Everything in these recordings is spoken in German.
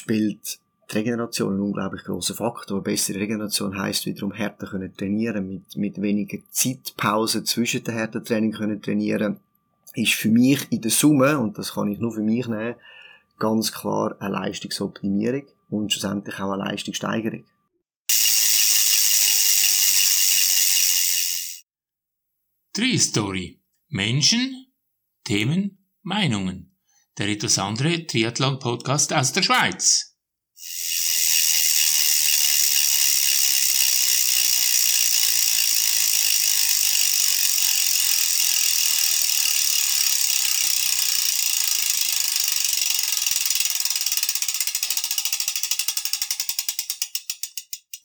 spielt die Regeneration ein unglaublich großer Faktor. Bessere Regeneration heißt wiederum härter können trainieren, mit, mit weniger Zeitpausen zwischen den harten Training können trainieren, ist für mich in der Summe, und das kann ich nur für mich nehmen, ganz klar eine Leistungsoptimierung und schlussendlich auch eine Leistungssteigerung. Tree Story. Menschen, Themen, Meinungen. Der etwas andere Triathlon-Podcast aus der Schweiz.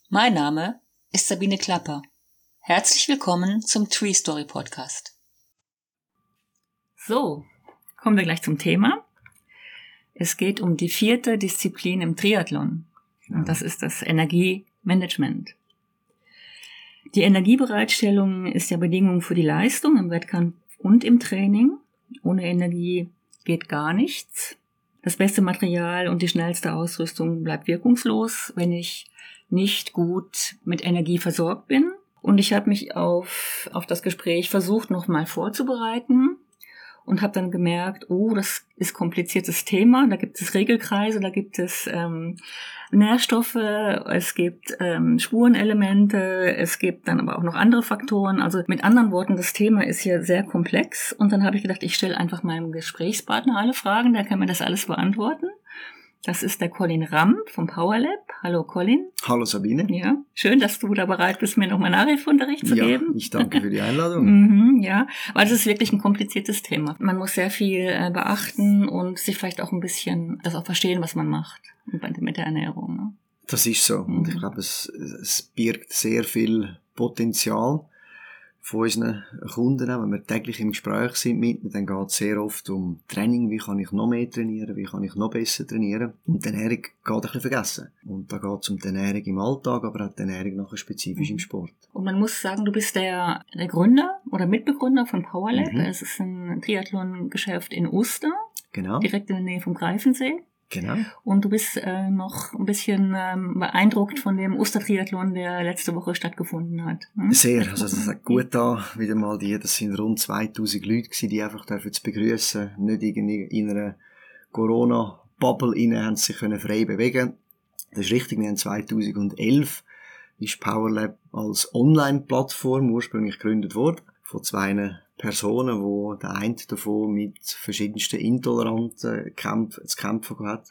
Mein Name ist Sabine Klapper. Herzlich willkommen zum Tree Story Podcast. So, kommen wir gleich zum Thema. Es geht um die vierte Disziplin im Triathlon. Und das ist das Energiemanagement. Die Energiebereitstellung ist ja Bedingung für die Leistung im Wettkampf und im Training. Ohne Energie geht gar nichts. Das beste Material und die schnellste Ausrüstung bleibt wirkungslos, wenn ich nicht gut mit Energie versorgt bin. Und ich habe mich auf, auf das Gespräch versucht, nochmal vorzubereiten und habe dann gemerkt, oh, das ist kompliziertes Thema. Da gibt es Regelkreise, da gibt es ähm, Nährstoffe, es gibt ähm, Spurenelemente, es gibt dann aber auch noch andere Faktoren. Also mit anderen Worten, das Thema ist hier sehr komplex. Und dann habe ich gedacht, ich stelle einfach meinem Gesprächspartner alle Fragen, der kann mir das alles beantworten. Das ist der Colin Ramm vom PowerLab. Hallo Colin. Hallo Sabine. Ja, schön, dass du da bereit bist, mir nochmal Nachhilfeunterricht zu ja, geben. Ich danke für die Einladung. mhm, ja, weil es ist wirklich ein kompliziertes Thema. Man muss sehr viel äh, beachten und sich vielleicht auch ein bisschen das auch verstehen, was man macht mit der Ernährung. Ne? Das ist so. Mhm. Und ich glaube, es, es birgt sehr viel Potenzial von unseren Kunden, wenn wir täglich im Gespräch sind mit ihnen, dann geht es sehr oft um Training, wie kann ich noch mehr trainieren, wie kann ich noch besser trainieren. Und die Ernährung geht ein bisschen vergessen. Und da geht es um die Ernährung im Alltag, aber auch die Ernährung nachher spezifisch im Sport. Und man muss sagen, du bist der, der Gründer oder Mitbegründer von PowerLab. Mhm. Es ist ein Triathlon-Geschäft in Oster. Genau. Direkt in der Nähe vom Greifensee. Genau. Und du bist äh, noch ein bisschen ähm, beeindruckt von dem Ostertriathlon, der letzte Woche stattgefunden hat. Hm? Sehr. Also das hat gut da wieder mal die. Das sind rund 2000 Leute gewesen, die einfach dürfen zu begrüßen, nicht irgendwie in einer Corona-Bubble innen haben sich können frei bewegen. Das ist richtig. Wir haben 2011 ist PowerLab als Online-Plattform ursprünglich gegründet worden von zwei Personen, wo der eine davon mit verschiedensten Intoleranten Kämpf, zu kämpfen hat.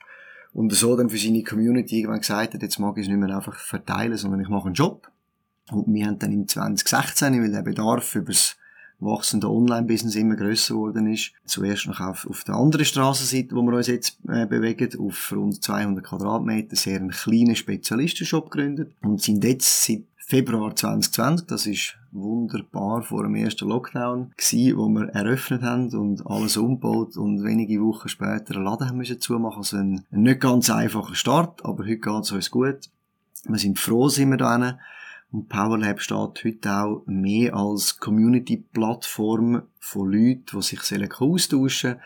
Und so dann für seine Community irgendwann gesagt hat, jetzt mag ich es nicht mehr einfach verteilen, sondern ich mache einen Job. Und wir haben dann im 2016, weil der Bedarf über das wachsende Online-Business immer grösser geworden ist, zuerst noch auf, auf der anderen Straßenseite, wo wir uns jetzt äh, bewegen, auf rund 200 Quadratmeter, sehr einen kleinen Spezialistenshop gegründet und sind jetzt seit Februar 2020, das ist wunderbar vor dem ersten Lockdown gewesen, wo wir eröffnet haben und alles umgebaut und wenige Wochen später einen Laden haben müssen zumachen. Also ein, ein nicht ganz einfacher Start, aber heute geht es uns gut. Wir sind froh, sind wir da und PowerLab steht heute auch mehr als Community-Plattform von Leuten, die sich austauschen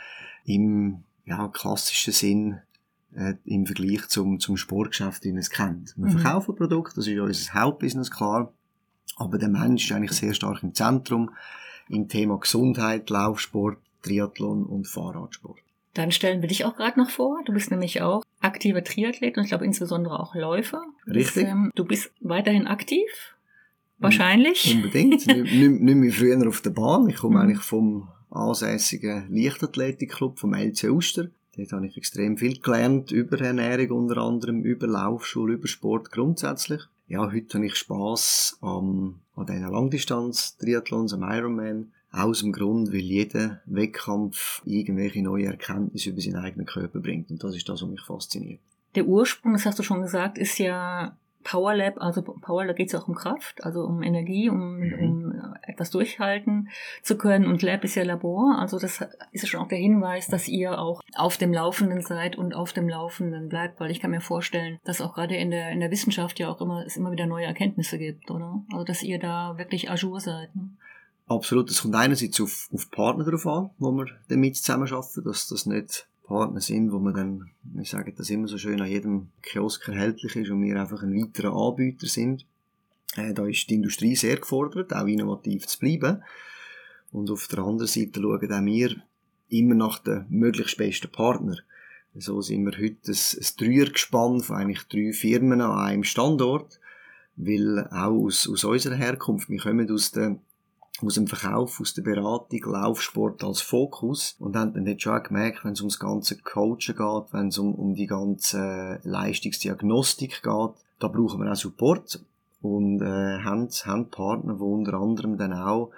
im ja, klassischen Sinn äh, im Vergleich zum, zum Sportgeschäft, wie man es kennt. Wir mhm. verkaufen Produkte, das ist unser Hauptbusiness, klar. Aber der Mensch ist eigentlich sehr stark im Zentrum im Thema Gesundheit, Laufsport, Triathlon und Fahrradsport. Dann stellen wir dich auch gerade noch vor. Du bist nämlich auch aktiver Triathlet und ich glaube insbesondere auch Läufer. Richtig. Du bist, ähm, du bist weiterhin aktiv? Wahrscheinlich. Unbedingt. nicht, nicht, nicht mehr früher auf der Bahn. Ich komme mhm. eigentlich vom ansässigen Leichtathletikclub vom LC Uster. Dort habe ich extrem viel gelernt über Ernährung unter anderem, über Laufschule, über Sport grundsätzlich. Ja, heute habe ich Spass an, an diesen Langdistanz-Triathlons, am Ironman. Aus dem Grund, weil jeder Wettkampf irgendwelche neue Erkenntnisse über seinen eigenen Körper bringt. Und das ist das, was mich fasziniert. Der Ursprung, das hast du schon gesagt, ist ja Power Lab, also Power Lab geht es ja auch um Kraft, also um Energie, um, mhm. um etwas durchhalten zu können. Und Lab ist ja Labor, also das ist ja schon auch der Hinweis, dass ihr auch auf dem Laufenden seid und auf dem Laufenden bleibt, weil ich kann mir vorstellen, dass auch gerade in der, in der Wissenschaft ja auch immer, es immer wieder neue Erkenntnisse gibt, oder? Also dass ihr da wirklich ajour seid. Ne? Absolut, es kommt einerseits auf, auf Partner drauf an, wo wir damit zusammenarbeiten, dass das nicht Partner sind, wo man dann, wir sagen das immer so schön, an jedem Kiosk erhältlich ist und wir einfach ein weiterer Anbieter sind. Äh, da ist die Industrie sehr gefordert, auch innovativ zu bleiben. Und auf der anderen Seite schauen auch wir immer nach den möglichst besten Partner. So sind wir heute ein, ein Dreiergespann von eigentlich drei Firmen an einem Standort, weil auch aus, aus unserer Herkunft, wir kommen aus der aus dem Verkauf, aus der Beratung, Laufsport als Fokus und haben dann jetzt schon auch gemerkt, wenn es ums ganze Coachen geht, wenn es um, um die ganze Leistungsdiagnostik geht, da brauchen wir auch Support und äh, haben, haben Partner, die unter anderem dann auch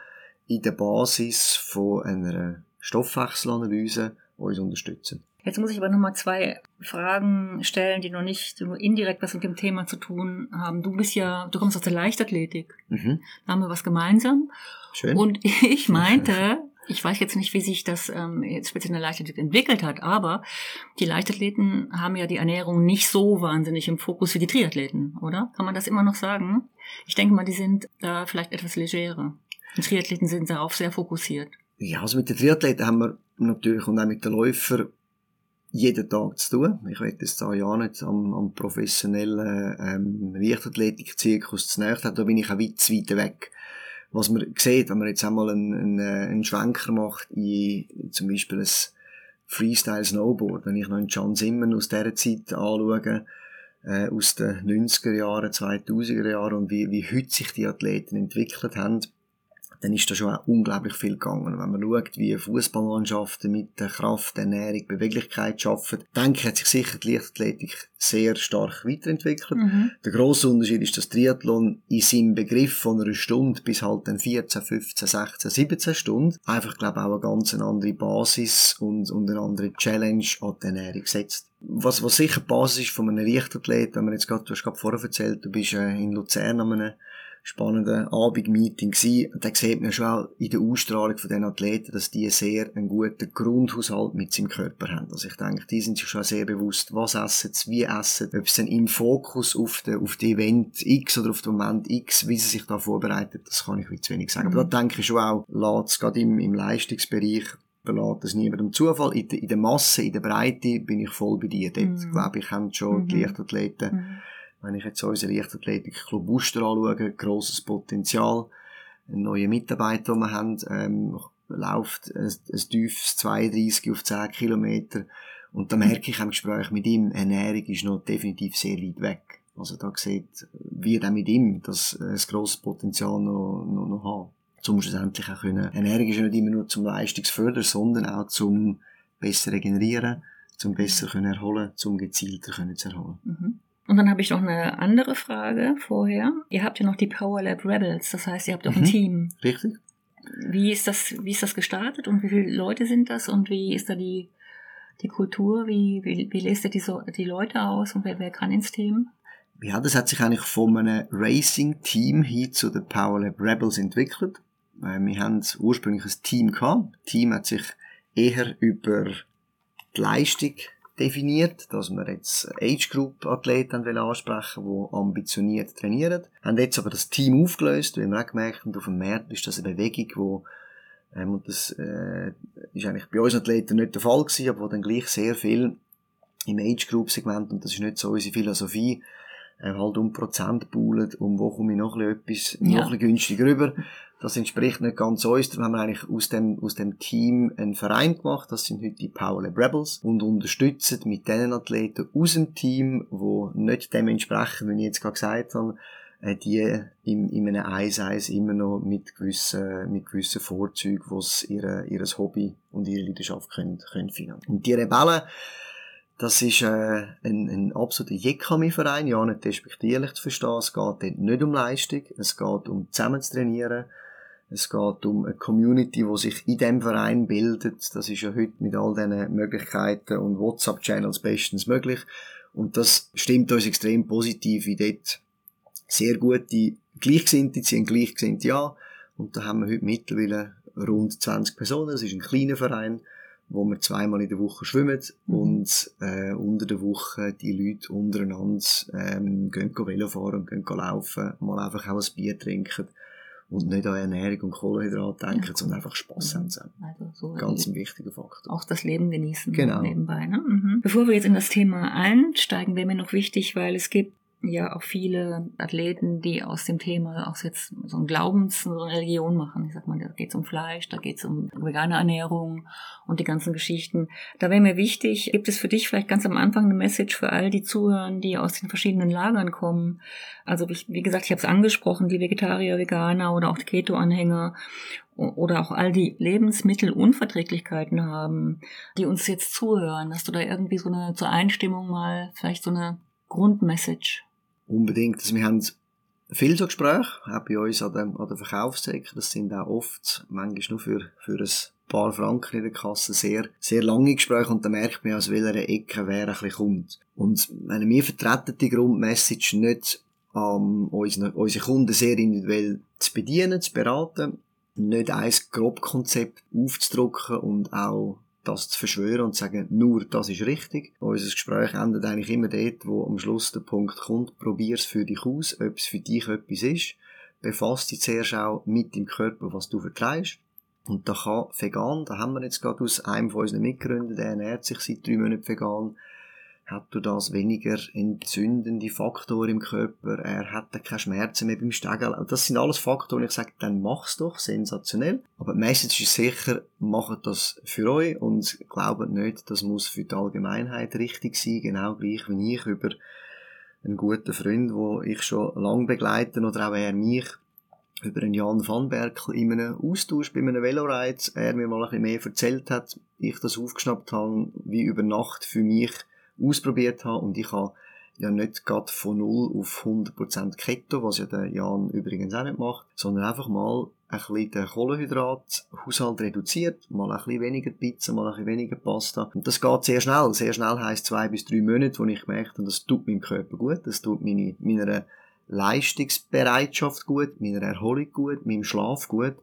in der Basis von einer Stoffwechselanalyse uns unterstützen. Jetzt muss ich aber nochmal zwei Fragen stellen, die noch nicht nur indirekt was mit dem Thema zu tun haben. Du bist ja, du kommst aus der Leichtathletik. Mhm. Da haben wir was gemeinsam. Schön. Und ich meinte, ich weiß jetzt nicht, wie sich das ähm, jetzt speziell in der Leichtathletik entwickelt hat, aber die Leichtathleten haben ja die Ernährung nicht so wahnsinnig im Fokus wie die Triathleten, oder? Kann man das immer noch sagen? Ich denke mal, die sind da vielleicht etwas legerer. Die Triathleten sind darauf sehr fokussiert. Ja, also mit den Triathleten haben wir natürlich und auch mit den Läufern jeden Tag zu tun. Ich will jetzt da ja nicht am, am professionellen ähm, Leichtathletik-Zirkus zu näher, da bin ich auch weit weit weg. Was man sieht, wenn man jetzt einmal einen, einen, äh, einen Schwenker macht in zum Beispiel ein Freestyle Snowboard, wenn ich noch einen John Simmen aus dieser Zeit anschaue, äh, aus den 90er Jahren, 2000er Jahren und wie, wie heute sich die Athleten entwickelt haben, dann ist da schon auch unglaublich viel gegangen. Wenn man schaut, wie Fußballmannschaften mit der Kraft, Ernährung, Beweglichkeit arbeiten, denke ich, hat sich sicher die Leichtathletik sehr stark weiterentwickelt. Mhm. Der grosse Unterschied ist, dass Triathlon in seinem Begriff von einer Stunde bis halt dann 14, 15, 16, 17 Stunden einfach, glaube ich, auch eine ganz andere Basis und, und eine andere Challenge an die Ernährung setzt. Was, was sicher die Basis ist von einem Leichtathlet, wenn man jetzt gerade, du hast gerade vorher erzählt, du bist äh, in Luzern an einem spannenden Abendmeeting gewesen. Und da sieht man schon auch in der Ausstrahlung von den Athleten, dass die sehr einen guten Grundhaushalt mit seinem Körper haben. Also ich denke, die sind sich schon sehr bewusst, was essen sie, wie essen, ob sie im Fokus auf den, auf den Event X oder auf den Moment X, wie sie sich da vorbereitet, das kann ich wie zu wenig sagen. Mhm. Aber da denke ich schon auch, lässt gerade im, im Leistungsbereich belässt es niemandem Zufall. In der, in der Masse, in der Breite bin ich voll bei dir. Dort, mhm. glaube ich, haben schon mhm. die Leichtathleten mhm wenn ich jetzt unseren Leichtathletik-Club Buster anschaue, grosses Potenzial. Ein neuer Mitarbeiter, den wir haben, ähm, läuft ein, ein tiefes 32 auf 10 Kilometer. Und da merke ich im Gespräch mit ihm, Ernährung ist noch definitiv sehr weit weg. Also da sieht, wie auch mit ihm das ein grosses Potenzial noch, noch, noch haben. Zum schlussendlich auch können. Ernährung ist nicht immer nur zum Leistungsfördern, sondern auch zum besser regenerieren, zum besser können erholen, zum gezielter können zu erholen. Mhm. Und dann habe ich noch eine andere Frage vorher. Ihr habt ja noch die Power Lab Rebels, das heißt, ihr habt auch mhm. ein Team. Richtig. Wie ist das, wie ist das gestartet und wie viele Leute sind das und wie ist da die, die Kultur? Wie, wie, wie lässt ihr die, so, die Leute aus und wer, wer kann ins Team? Ja, das hat sich eigentlich von einem Racing-Team hin zu den Power Lab Rebels entwickelt. Äh, wir haben ursprünglich ein Team gehabt. Das Team hat sich eher über die Leistung definiert, dass wir jetzt Age Group Athleten ansprechen die ambitioniert trainieren. Haben jetzt aber das Team aufgelöst, weil wir auch gemerkt haben, auf dem Markt ist das eine Bewegung, wo ähm, und das äh, ist eigentlich bei uns Athleten nicht der Fall gewesen, aber wo dann gleich sehr viel im Age Group Segment, und das ist nicht so unsere Philosophie, äh, halt um Prozent poolen, um wo komme ich noch ein bisschen etwas, ja. noch günstiger rüber. Das entspricht nicht ganz uns. Da haben wir eigentlich aus dem, aus dem Team einen Verein gemacht. Das sind heute die Powerlab Rebels und unterstützen mit den Athleten aus dem Team, wo nicht dementsprechend, wie ich jetzt gerade gesagt habe, äh, die in, in einem 1-1 immer noch mit gewissen, mit gewissen Vorzügen, sie ihre, ihres Hobby und ihre Leidenschaft können, können finden. Und die Rebellen, das ist äh, ein, ein absoluter Jekami-Verein, ja nicht despektierlich zu verstehen. Es geht dort nicht um Leistung, es geht um zusammen zu trainieren, es geht um eine Community, die sich in dem Verein bildet. Das ist ja heute mit all diesen Möglichkeiten und WhatsApp-Channels bestens möglich. Und das stimmt uns extrem positiv, wie dort sehr gute Gleichgesinnte sind, Gleichgesinnte ja. Und da haben wir heute mittlerweile rund 20 Personen. Das ist ein kleiner Verein, wo wir zweimal in der Woche schwimmen mhm. und äh, unter der Woche die Leute untereinander ähm, gehen Velo fahren und gehen laufen, mal einfach auch ein Bier trinken und nicht an Ernährung und Kohlenhydrat denken, Ja. sondern einfach Spass Mhm. haben zusammen. Also so Ganz ein wichtiger Faktor. auch das Leben genießen Genau. nebenbei. Ne? Mhm. Bevor wir jetzt in das Thema einsteigen, wäre mir noch wichtig, weil es gibt ja auch viele Athleten, die aus dem Thema auch jetzt so ein Glaubens, so eine Religion machen. Ich sag mal, da geht es um Fleisch, da geht es um vegane Ernährung und die ganzen Geschichten. Da wäre mir wichtig, gibt es für dich vielleicht ganz am Anfang eine Message für all die zuhören, die aus den verschiedenen Lagern kommen? Also wie, wie gesagt, ich habe es angesprochen, die Vegetarier, Veganer oder auch die Keto-Anhänger oder auch all die Lebensmittelunverträglichkeiten haben, die uns jetzt zuhören, dass du da irgendwie so eine zur Einstimmung mal vielleicht so eine Grundmessage. Unbedingt. Also wir haben viel so Gespräche, auch bei uns an der, an der Verkaufstheke. Das sind auch oft, manchmal nur für, für ein paar Franken in der Kasse, sehr, sehr lange Gespräche und da merkt man, aus welcher Ecke wer ein bisschen kommt. Und wenn wir vertreten die Grundmessage nicht, ähm, unsere, unsere Kunden sehr individuell zu bedienen, zu beraten, nicht ein Grobkonzept aufzudrucken und auch das zu verschwören und zu sagen, nur das ist richtig. Unser Gespräch endet eigentlich immer dort, wo am Schluss der Punkt kommt, probier's für dich aus, ob es für dich etwas ist. Befass dich zuerst auch mit dem Körper, was du vertreibst. Und da kann vegan, da haben wir jetzt gerade aus einem von unseren Mitgründern, der ernährt sich seit drei Monaten vegan, hat du das weniger entzündende Faktoren im Körper, er hat keine Schmerzen mehr beim Stegen. Das sind alles Faktoren, ich sage, dann mach's doch, sensationell. Aber die Message ist sicher, macht das für euch und glaubt nicht, das muss für die Allgemeinheit richtig sein, genau gleich wie ich über einen guten Freund, wo ich schon lange begleite, oder auch er mich, über einen Jan van Berkel in einem Austausch bei einem Veloride, er mir mal ein bisschen mehr erzählt hat, ich das aufgeschnappt habe, wie über Nacht für mich ausprobiert habe und ich habe ja nicht gerade von 0 auf 100% Keto, was ja der Jan übrigens auch nicht macht, sondern einfach mal ein bisschen den Kohlenhydrathaushalt reduziert, mal ein bisschen weniger Pizza, mal ein bisschen weniger Pasta. Und das geht sehr schnell. Sehr schnell heisst zwei bis drei Monate, wo ich habe, das tut meinem Körper gut, das tut meine, meiner Leistungsbereitschaft gut, meiner Erholung gut, meinem Schlaf gut.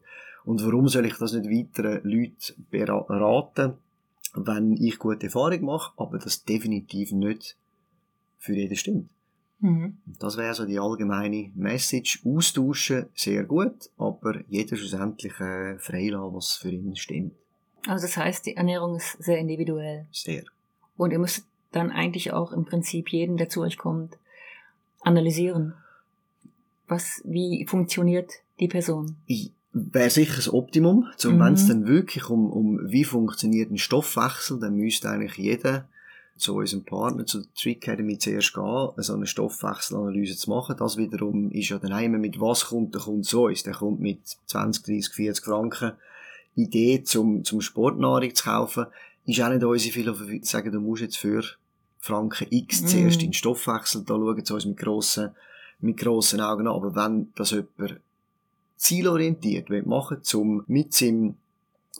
Und warum soll ich das nicht weiteren Leuten beraten, wenn ich gute Erfahrung mache, aber das definitiv nicht für jeden stimmt. Mhm. Das wäre so die allgemeine Message. Austauschen, sehr gut, aber jeder schlussendlich äh, freilassen, was für ihn stimmt. Also das heißt, die Ernährung ist sehr individuell. Sehr. Und ihr müsst dann eigentlich auch im Prinzip jeden, der zu euch kommt, analysieren. Was, wie funktioniert die Person? Ich wäre sicher das Optimum. Zum Mhm. wenn es dann wirklich um, um wie funktioniert ein Stoffwechsel, dann müsste eigentlich jeder zu unserem Partner, zu der Trick Academy zuerst gehen, so eine Stoffwechselanalyse zu machen. Das wiederum ist ja dann immer mit was kommt der Kunde zu uns. Der kommt mit 20, 30, 40 Franken Idee zum, zum Sportnahrung zu kaufen. Ist auch nicht unsere Philosophie zu sagen, du musst jetzt für Franken X Mhm. zuerst in den Stoffwechsel, da schauen sie uns mit grossen, mit grossen Augen an. Aber wenn das jemand zielorientiert will machen, zum mit seinem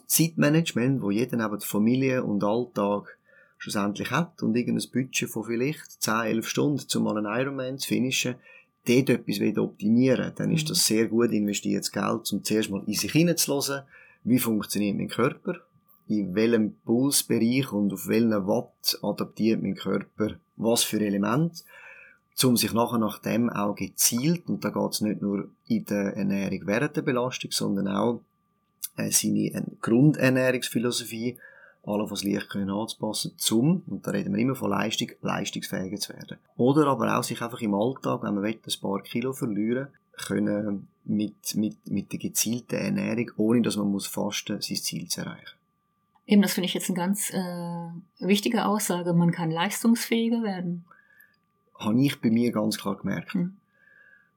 Zeitmanagement, wo jeder neben der Familie und Alltag schlussendlich hat und irgendein Budget von vielleicht 10, 11 Stunden, um mal einen Ironman zu finishen, dort etwas will optimieren, dann ist Mhm. das sehr gut investiertes Geld, um zuerst mal in sich hineinzulassen, wie funktioniert mein Körper, in welchem Pulsbereich und auf welchen Watt adaptiert mein Körper was für Element, um sich nachher nach dem auch gezielt, und da geht es nicht nur in der Ernährung während der Belastung, sondern auch äh, seine äh, Grundernährungsphilosophie, alles was leicht können anzupassen, zum, und da reden wir immer von Leistung, leistungsfähiger zu werden. Oder aber auch sich einfach im Alltag, wenn man will, ein paar Kilo verlieren, können mit, mit, mit der gezielten Ernährung, ohne dass man muss fasten, sein Ziel zu erreichen. Eben, das finde ich jetzt eine ganz äh, wichtige Aussage. Man kann leistungsfähiger werden. Habe ich bei mir ganz klar gemerkt. Hm.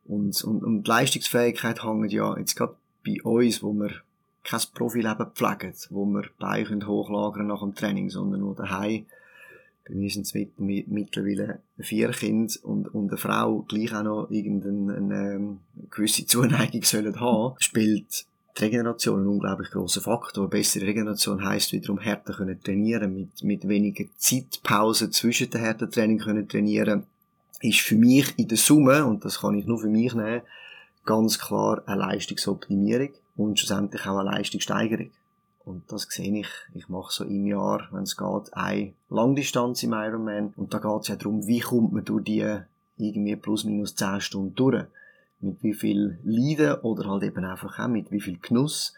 Und, und, und die Leistungsfähigkeit hängt ja jetzt gerade bei uns, wo wir kein Profileben pflegen, wo wir Beine können hochlagern nach dem Training, sondern wo daheim, bei mir sind es mit, mit, mittlerweile vier Kinder und, und eine Frau gleich auch noch irgendeine eine, ähm, gewisse Zuneigung sollen haben, spielt die Regeneration ein unglaublich grosser Faktor. Bessere Regeneration heisst wiederum härter können trainieren, mit, mit weniger Zeitpausen zwischen den harten Training können trainieren, ist für mich in der Summe, und das kann ich nur für mich nehmen, ganz klar eine Leistungsoptimierung und schlussendlich auch eine Leistungssteigerung. Und das sehe ich, ich mache so im Jahr, wenn es geht, eine Langdistanz im Ironman. Und da geht es ja darum, wie kommt man durch die irgendwie plus minus 10 Stunden durch. mit wie viel Leiden oder halt eben einfach auch mit wie viel Genuss.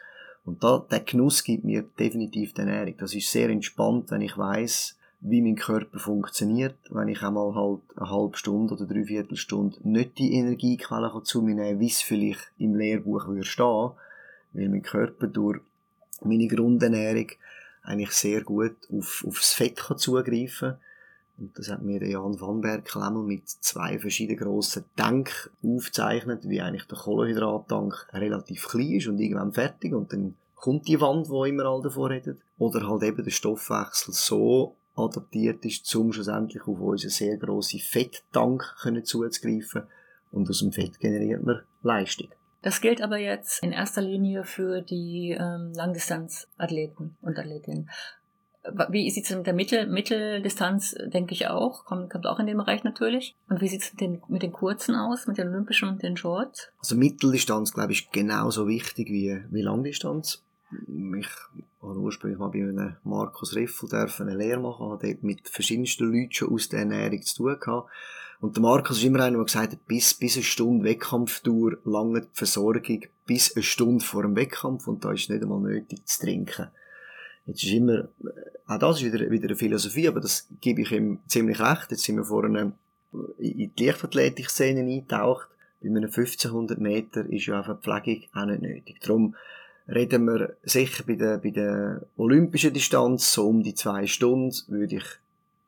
Und da, der Genuss gibt mir definitiv die Ernährung. Das ist sehr entspannt, wenn ich weiß, wie mein Körper funktioniert, wenn ich einmal halt eine halbe Stunde oder dreiviertel Stunde nicht die Energiequelle zu mir nehmen, wie es vielleicht im Lehrbuch würde stehen, weil mein Körper durch meine Grundernährung eigentlich sehr gut auf, aufs Fett kann zugreifen kann. Und das hat mir der Jan van Berg mit zwei verschiedenen grossen Tank aufgezeichnet, wie eigentlich der Kohlenhydrattank relativ klein ist und irgendwann fertig und dann kommt die Wand, wo immer alle davor redet. Oder halt eben der Stoffwechsel so adaptiert ist, um schlussendlich auf unseren sehr grossen Fetttank zuzugreifen und aus dem Fett generiert man Leistung. Das gilt aber jetzt in erster Linie für die ähm, Langdistanzathleten und Athletinnen. Wie sieht es mit der Mittel Mitteldistanz, denke ich auch, kommt, kommt auch in dem Bereich natürlich. Und wie sieht es mit den, mit den kurzen aus, mit den Olympischen und den Shorts? Also Mitteldistanz, glaube ich, ist genauso wichtig wie, wie Langdistanz. Ich habe ursprünglich mal bei einem Markus Riffel eine Lehre machen, habe dort mit verschiedensten Leuten schon aus der Ernährung zu tun gehabt. Und der Markus ist immer einer, der gesagt hat, bis, bis eine Stunde Wettkampftour, lange die Versorgung, bis eine Stunde vor dem Wettkampf und da ist nicht einmal nötig zu trinken. Jetzt ist immer, äh, auch das ist wieder, wieder eine Philosophie, aber das gebe ich ihm ziemlich recht. Jetzt sind wir vor einer, in die Leichtathletik-Szene eingetaucht. Bei einem 1500 Meter ist ja einfach Pflegung auch nicht nötig. Darum reden wir sicher bei der, bei der olympischen Distanz so um die zwei Stunden, würde ich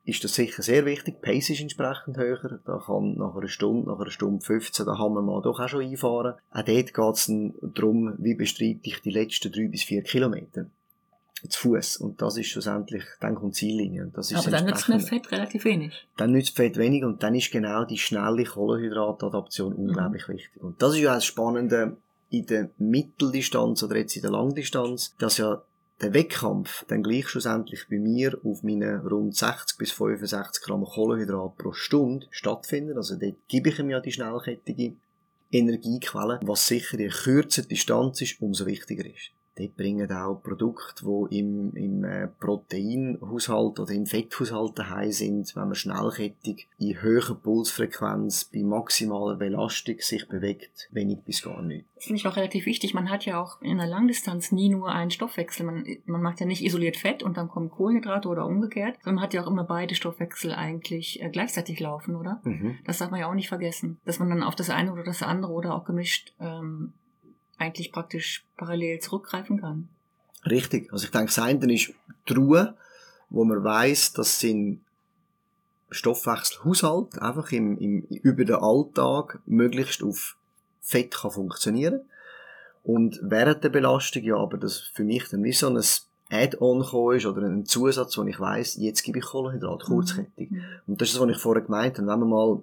ist das sicher sehr wichtig. Pace ist entsprechend höher. Da kann nach einer Stunde, nach einer Stunde 15, da kann man mal doch auch schon einfahren. Auch dort geht es darum, wie bestreite ich die letzten drei bis vier Kilometer zu Fuß und das ist schlussendlich dann kommt Ziellinie und das ist aber dann nützt mir Fett relativ wenig dann nützt Fett wenig und dann ist genau die schnelle Kohlenhydratadaption mhm. unglaublich mhm. wichtig und das ist ja auch das Spannende in der Mitteldistanz oder jetzt in der Langdistanz dass ja der Wettkampf dann gleich schlussendlich bei mir auf meine rund 60 bis 65 Gramm Kohlenhydrat pro Stunde stattfindet. Also dort gebe ich ihm ja die schnellkettige Energiequelle, was sicher die Distanz ist, umso wichtiger ist. Dort bringen auch Produkte, die im, im äh, Proteinhaushalt oder im Fetthaushalt daheim sind, wenn man schnellkettig in höherer Pulsfrequenz bei maximaler Belastung sich bewegt, wenig bis gar nicht. Das finde ich auch relativ wichtig. Man hat ja auch in der Langdistanz nie nur einen Stoffwechsel. Man, man macht ja nicht isoliert Fett und dann kommen Kohlenhydrate oder umgekehrt, sondern man hat ja auch immer beide Stoffwechsel eigentlich äh, gleichzeitig laufen, oder? Mhm. Das darf man ja auch nicht vergessen, dass man dann auf das eine oder das andere oder auch gemischt ähm, eigentlich praktisch parallel zurückgreifen kann. Richtig. Also ich denke, das eine ist die Ruhe, wo man weiß, dass sind Stoffwechselhaushalt einfach im, im, über den Alltag möglichst auf Fett kann funktionieren. Und während der Belastung, ja, aber das für mich dann wie so ein Add-on ist oder ein Zusatz, wo ich weiß, jetzt gebe ich Kohlenhydrat, kurzkettig. Mhm. Und das ist das, was ich vorher gemeint habe. Wenn man mal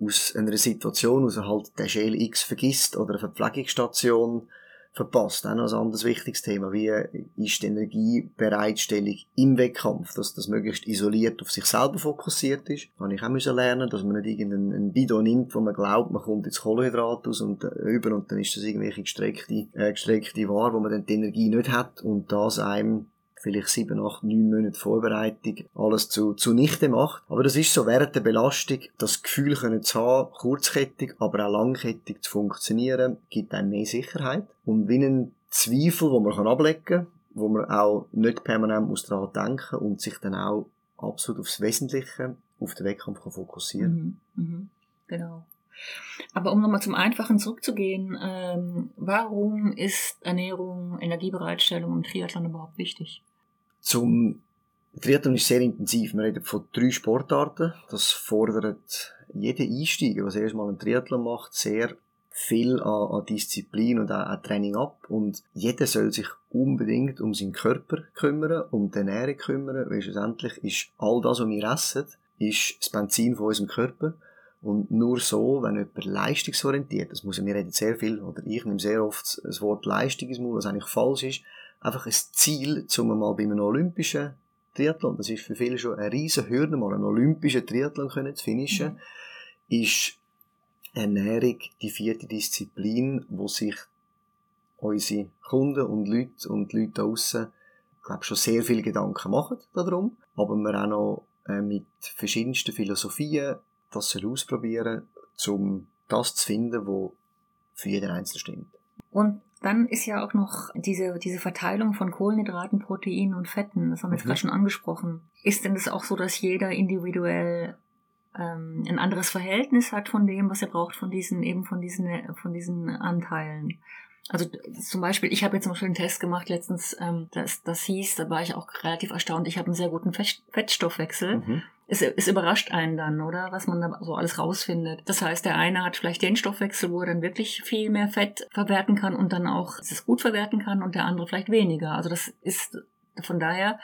aus einer Situation, er halt den Schäl X vergisst oder eine Verpflegungsstation verpasst. Auch noch ein anderes wichtiges Thema. Wie ist die Energiebereitstellung im Wettkampf, dass das möglichst isoliert auf sich selber fokussiert ist. Da habe ich auch müssen lernen, dass man nicht irgendeinen Bidon nimmt, wo man glaubt, man kommt jetzt Kohlenhydrat aus und äh, über und dann ist das irgendwelche gestreckte, äh, gestreckte Ware, wo man dann die Energie nicht hat und das einem vielleicht sieben, acht, neun Monate Vorbereitung alles zu, zunichte macht. Aber das ist so während der Belastung, das Gefühl können zu haben, kurzkettig, aber auch langkettig zu funktionieren, gibt einem mehr Sicherheit. Und wie ein Zweifel, wo man ablegen kann, wo man auch nicht permanent muss daran denken und sich dann auch absolut aufs Wesentliche, auf den Wettkampf kann fokussieren. Mhm, mhm, genau. Aber um nochmal zum Einfachen zurückzugehen, ähm, warum ist Ernährung, Energiebereitstellung im Triathlon überhaupt wichtig? Zum Triathlon ist sehr intensiv. Wir reden von drei Sportarten. Das fordert jeden Einsteiger, der erst mal einen Triathlon macht, sehr viel an, an Disziplin und an, an, Training ab. Und jeder soll sich unbedingt um seinen Körper kümmern, um die Ernährung kümmern, weil schlussendlich ist all das, was wir essen, ist das Benzin von unserem Körper. Und nur so, wenn jemand leistungsorientiert, das muss wir reden sehr viel, oder ich nehme sehr oft das Wort Leistung ins Maul, was eigentlich falsch ist, einfach ein Ziel, um mal bei einem olympischen Triathlon, das ist für viele schon eine riesen Hürde, mal einen olympischen Triathlon können zu finishen, mhm. ist Ernährung die vierte Disziplin, wo sich unsere Kunden und Leute und Leute draussen, glaube schon sehr viele Gedanken machen darum, aber wir auch noch äh, mit verschiedensten Philosophien das ausprobieren, um das zu finden, wo für jeden Einzelnen stimmt. Und dann ist ja auch noch diese, diese Verteilung von Kohlenhydraten, Proteinen und Fetten, das haben wir jetzt Mhm. gerade schon angesprochen. Ist denn das auch so, dass jeder individuell ähm, ein anderes Verhältnis hat von dem, was er braucht, von diesen, eben von diesen, von diesen Anteilen? Also zum Beispiel, ich habe jetzt zum Beispiel einen Test gemacht letztens, ähm, das, das hieß, da war ich auch relativ erstaunt, ich habe einen sehr guten Fett, Fettstoffwechsel. Mhm. Es, es überrascht einen dann, oder? Was man da so alles rausfindet. Das heißt, der eine hat vielleicht den Stoffwechsel, wo er dann wirklich viel mehr Fett verwerten kann und dann auch es gut verwerten kann und der andere vielleicht weniger. Also das ist von daher,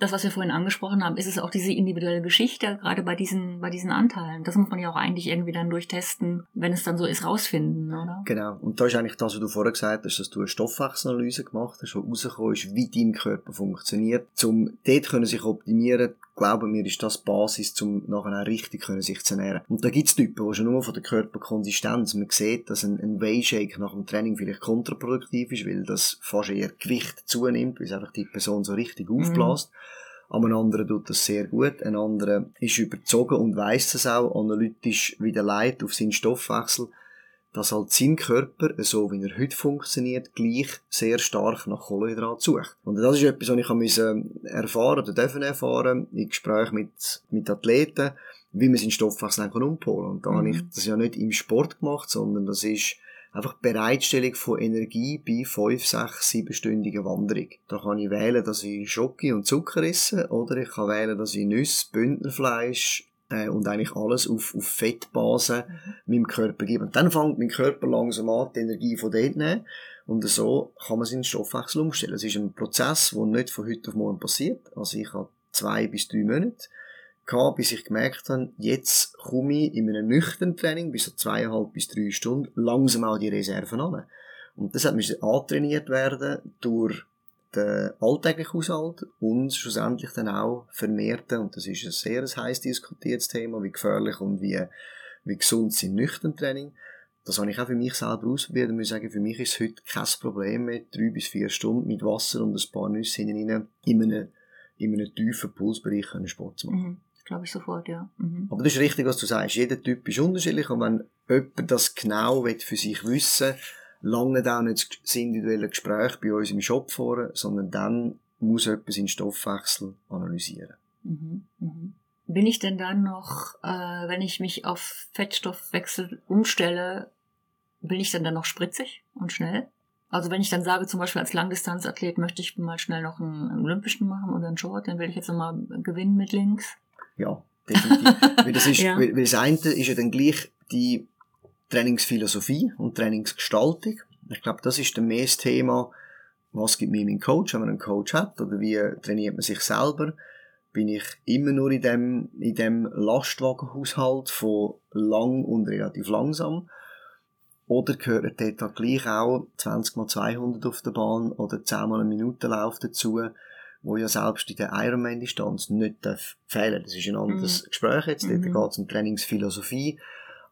das, was wir vorhin angesprochen haben, ist es auch diese individuelle Geschichte, gerade bei diesen, bei diesen Anteilen. Das muss man ja auch eigentlich irgendwie dann durchtesten, wenn es dann so ist, rausfinden, oder? Genau. Und da ist eigentlich das, was du vorher gesagt hast, dass du eine Stoffwechselanalyse gemacht hast, wo rausgekommen ist, wie dein Körper funktioniert. Um dort können sich optimieren, glauben mir, ist das die Basis, um nachher auch richtig können sich zu ernähren. Und da gibt's Typen, die schon nur von der Körperkonsistenz, man sieht, dass ein, ein Whey-Shake nach dem Training vielleicht kontraproduktiv ist, weil das fast eher Gewicht zunimmt, weil es einfach die Person so richtig aufbläst. Aber ein anderer tut das sehr gut. Ein anderer ist überzogen und weiß es auch, analytisch wieder leid auf seinen Stoffwechsel, dass halt sein Körper, so wie er heute funktioniert, gleich sehr stark nach Kohlenhydrat sucht. Und das ist etwas, was ich musste erfahren oder dürfen erfahren, in Gesprächen mit, mit Athleten, wie man seinen Stoffwechsel umpolen kann. Und da Mhm. habe ich das ja nicht im Sport gemacht, sondern das ist einfach die Bereitstellung von Energie bei 5, 6, 7-stündigen Wanderung. Da kann ich wählen, dass ich Schoki und Zucker esse, oder ich kann wählen, dass ich Nüsse, Bündnerfleisch äh, und eigentlich alles auf, auf Fettbasen meinem Körper gebe. Und dann fängt mein Körper langsam an, die Energie von dort zu nehmen. Und so kann man seinen Stoffwechsel umstellen. Es ist ein Prozess, der nicht von heute auf morgen passiert. Also ich habe zwei bis drei Monate gehabt, bis ich gemerkt habe, jetzt komme ich in einem nüchternen Training bis so zweieinhalb bis drei Stunden langsam auch die Reserven an. Und das hat müssen antrainiert werden durch den alltäglichen Haushalt und schlussendlich dann auch vermehrten, und das ist ein sehr heiß diskutiertes Thema, wie gefährlich und wie, wie gesund sind nüchtern Training. Das habe ich auch für mich selber ausprobiert und muss sagen, für mich ist es heute kein Problem mehr, drei bis vier Stunden mit Wasser und ein paar Nüsse hinein in einem, in einem tiefen Pulsbereich können Sport zu machen. Mhm. Glaube ich sofort, ja. Mhm. Aber das ist richtig, was du sagst. Jeder Typ ist unterschiedlich und wenn jemand das genau will für sich wissen lange auch nicht das individuelle Gespräch bei uns im Shop vor, sondern dann muss jemand seinen Stoffwechsel analysieren. Mhm. Mhm. Bin ich denn dann noch, äh, wenn ich mich auf Fettstoffwechsel umstelle, bin ich denn dann noch spritzig und schnell? Also wenn ich dann sage, zum Beispiel als Langdistanzathlet möchte ich mal schnell noch einen, einen Olympischen machen oder einen Short, dann will ich jetzt nochmal gewinnen mit links. Ja, definitiv. weil, das ist, Ja. weil, weil das eine ist ja dann gleich die Trainingsphilosophie und Trainingsgestaltung. Ich glaube, das ist dann mehr das Thema, was gibt mir mein Coach, wenn man einen Coach hat, oder wie trainiert man sich selber. Bin ich immer nur in dem, in dem Lastwagenhaushalt von lang und relativ langsam? Oder gehört dort gleich auch 20 mal 200 auf der Bahn oder 10 mal eine Minute Lauf dazu, wo ja selbst in der Ironman-Distanz nicht darf fehlen Das ist ein anderes Gespräch jetzt, dort Mhm. geht es um Trainingsphilosophie.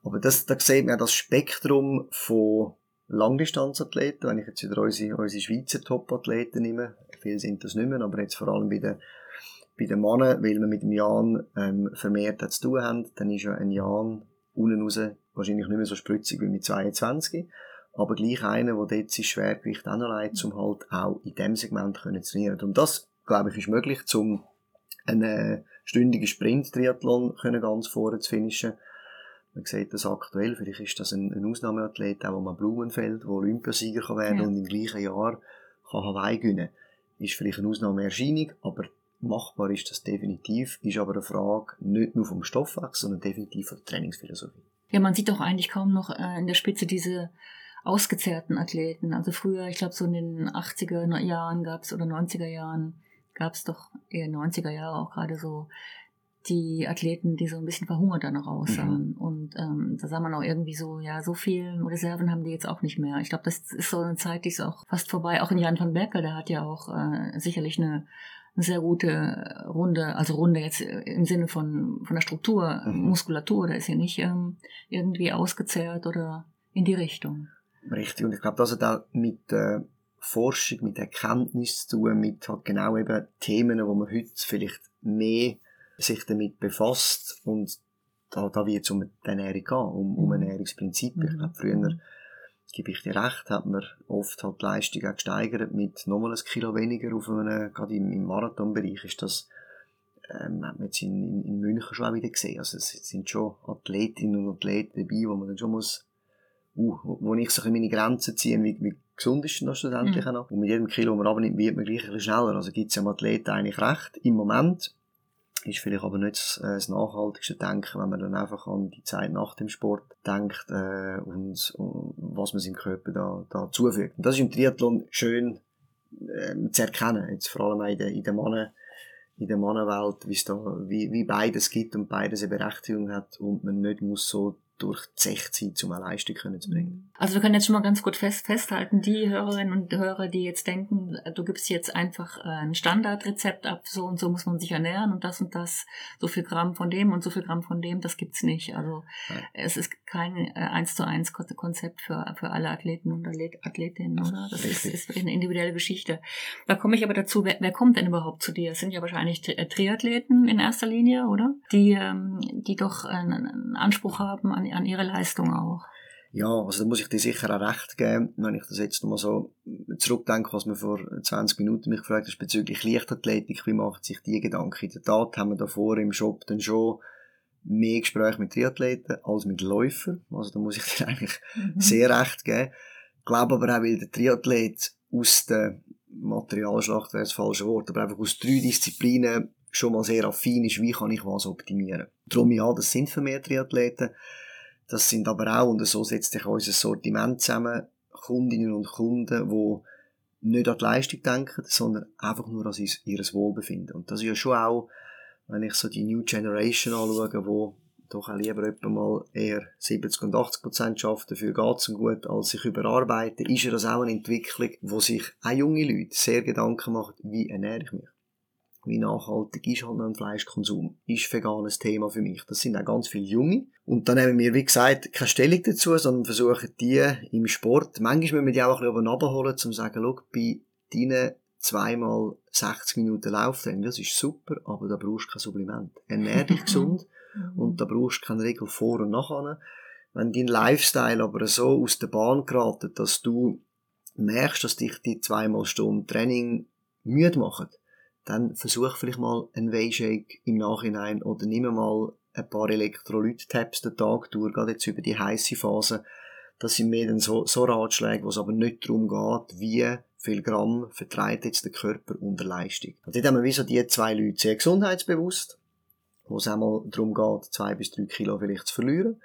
Aber das, da sieht man ja das Spektrum von Langdistanzathleten, wenn ich jetzt wieder unsere, unsere Schweizer Top-Athleten nehme, viele sind das nicht mehr, aber jetzt vor allem bei den, bei den Männern, weil wir mit dem Jan ähm, vermehrt zu tun haben, dann ist ja ein Jan unten raus wahrscheinlich nicht mehr so spritzig wie mit 22, aber gleich einer, der dort sein Schwergewicht leidet, um halt auch in dem Segment können zu trainieren. Und das, glaube ich, ist möglich, um einen äh, stündigen Sprint-Triathlon ganz vorne zu finishen. Man sieht das aktuell, vielleicht ist das ein, ein Ausnahmeathlet, auch am Blumenfeld, der Olympiasieger kann werden Ja. und im gleichen Jahr kann Hawaii gewinnen. Ist vielleicht eine Ausnahmeerscheinung, aber machbar ist das definitiv, ist aber eine Frage nicht nur vom Stoffwechsel, sondern definitiv von der Trainingsphilosophie. Ja, man sieht doch eigentlich kaum noch äh, in der Spitze diese ausgezehrten Athleten. Also früher, ich glaube so in den 80er Jahren gab's oder 90er Jahren gab's doch eher 90er Jahre auch gerade so die Athleten, die so ein bisschen verhungert dann noch aussahen. Und ähm, da sah man auch irgendwie so, ja, so viel Reserven haben die jetzt auch nicht mehr. Ich glaube, das ist so eine Zeit, die ist auch fast vorbei. Auch in Jan van Berkel, der hat ja auch äh, sicherlich eine, eine sehr gute Runde, also Runde jetzt äh, im Sinne von, von der Struktur, Mhm. Muskulatur, der ist ja nicht ähm, irgendwie ausgezehrt oder in die Richtung. Richtig. Und ich glaube, das hat auch mit äh, Forschung, mit Erkenntnis zu tun, mit halt genau eben Themen, wo man heute vielleicht mehr sich damit befasst und da, da wird es um die Ernährung gehen, um, um Mhm. Ernährungsprinzipien. Ich Mhm. glaube, früher gebe ich dir recht, hat man oft halt die Leistung auch gesteigert mit nochmal ein Kilo weniger auf einem, gerade im, im Marathonbereich ist das, ähm, hat man jetzt in, in, in München schon auch wieder gesehen. Also es sind schon Athletinnen und Athleten dabei, wo man dann schon muss, uh, wo ich so meine Grenzen ziehe, wie, wie gesund ist denn das schlussendlich mhm. noch? Und mit jedem Kilo, man abnimmt, wird man gleich ein bisschen schneller. Also gibt es ja Athleten eigentlich recht. Im Moment ist vielleicht aber nicht das, äh, das nachhaltigste Denken, wenn man dann einfach an die Zeit nach dem Sport denkt äh, und, und was man seinem Körper da, da zufügt. Und das ist im Triathlon schön äh, zu erkennen, jetzt vor allem in der, in der Mannen in der Mannenwelt, wie, wie beides gibt und beides eine Berechtigung hat und man nicht muss so durch die Zeit, um eine Leistung zu bringen. Also wir können jetzt schon mal ganz gut fest, festhalten, die Hörerinnen und Hörer, die jetzt denken, du gibst jetzt einfach äh, ein Standardrezept ab, so und so muss man sich ernähren und das und das, so viel Gramm von dem und so viel Gramm von dem, das gibt's nicht. Also Nein. es ist kein äh, eins zu eins Konzept für, für alle Athleten und Athletinnen, oder? Das ist, ist eine individuelle Geschichte. Da komme ich aber dazu, wer, wer kommt denn überhaupt zu dir? Es sind ja wahrscheinlich Triathleten in erster Linie, oder? Die, ähm, die doch einen Anspruch haben an an ihre Leistung auch. Ja, also da muss ich dir sicher auch recht geben, wenn ich das jetzt nochmal so zurückdenke, was mir vor 20 Minuten mich gefragt hast bezüglich Leichtathletik, wie macht sich die Gedanken? In der Tat haben wir davor im Shop dann schon mehr Gespräche mit Triathleten als mit Läufern. Also da muss ich dir eigentlich mhm. sehr recht geben. Ich glaube aber auch, weil der Triathlet aus der Materialschlacht wäre das falsche Wort, aber einfach aus drei Disziplinen schon mal sehr affin ist, wie kann ich was optimieren. Darum ja, das sind für mehr Triathleten. Das sind aber auch, und so setzt sich unser Sortiment zusammen, Kundinnen und Kunden, die nicht an die Leistung denken, sondern einfach nur an ihr Wohlbefinden. Und das ist ja schon auch, wenn ich so die New Generation anschaue, wo doch auch lieber etwa mal eher 70 und 80 Prozent schafft, dafür geht's ihm gut, als sich überarbeiten, ist ja das auch eine Entwicklung, wo sich auch junge Leute sehr Gedanken machen, wie ernähre ich mich wie nachhaltig ist halt noch ein Fleischkonsum? Ist vegan ein Thema für mich? Das sind auch ganz viele Junge. Und dann nehmen wir, wie gesagt, keine Stellung dazu, sondern versuchen die im Sport, manchmal müssen wir die auch ein bisschen runterholen, um zu sagen, schau, bei deinen zweimal 60 Minuten Lauftraining, das ist super, aber da brauchst du kein Supplement. Ernähr dich gesund und da brauchst du keine Regel vor und nachher. Wenn dein Lifestyle aber so aus der Bahn geraten, dass du merkst, dass dich die zweimal Stunden Training müde machen, dann versuch vielleicht mal einen Wayshake im Nachhinein oder nimm mal ein paar Elektrolyt-Tabs den Tag durch, gerade jetzt über die heiße Phase. Das sind mehr dann so, so Ratschläge, wo es aber nicht darum geht, wie viel Gramm vertreibt jetzt der Körper unter Leistung. Und dort haben wir wie so die zwei Leute sehr gesundheitsbewusst, wo es einmal darum geht, zwei bis drei Kilo vielleicht zu verlieren.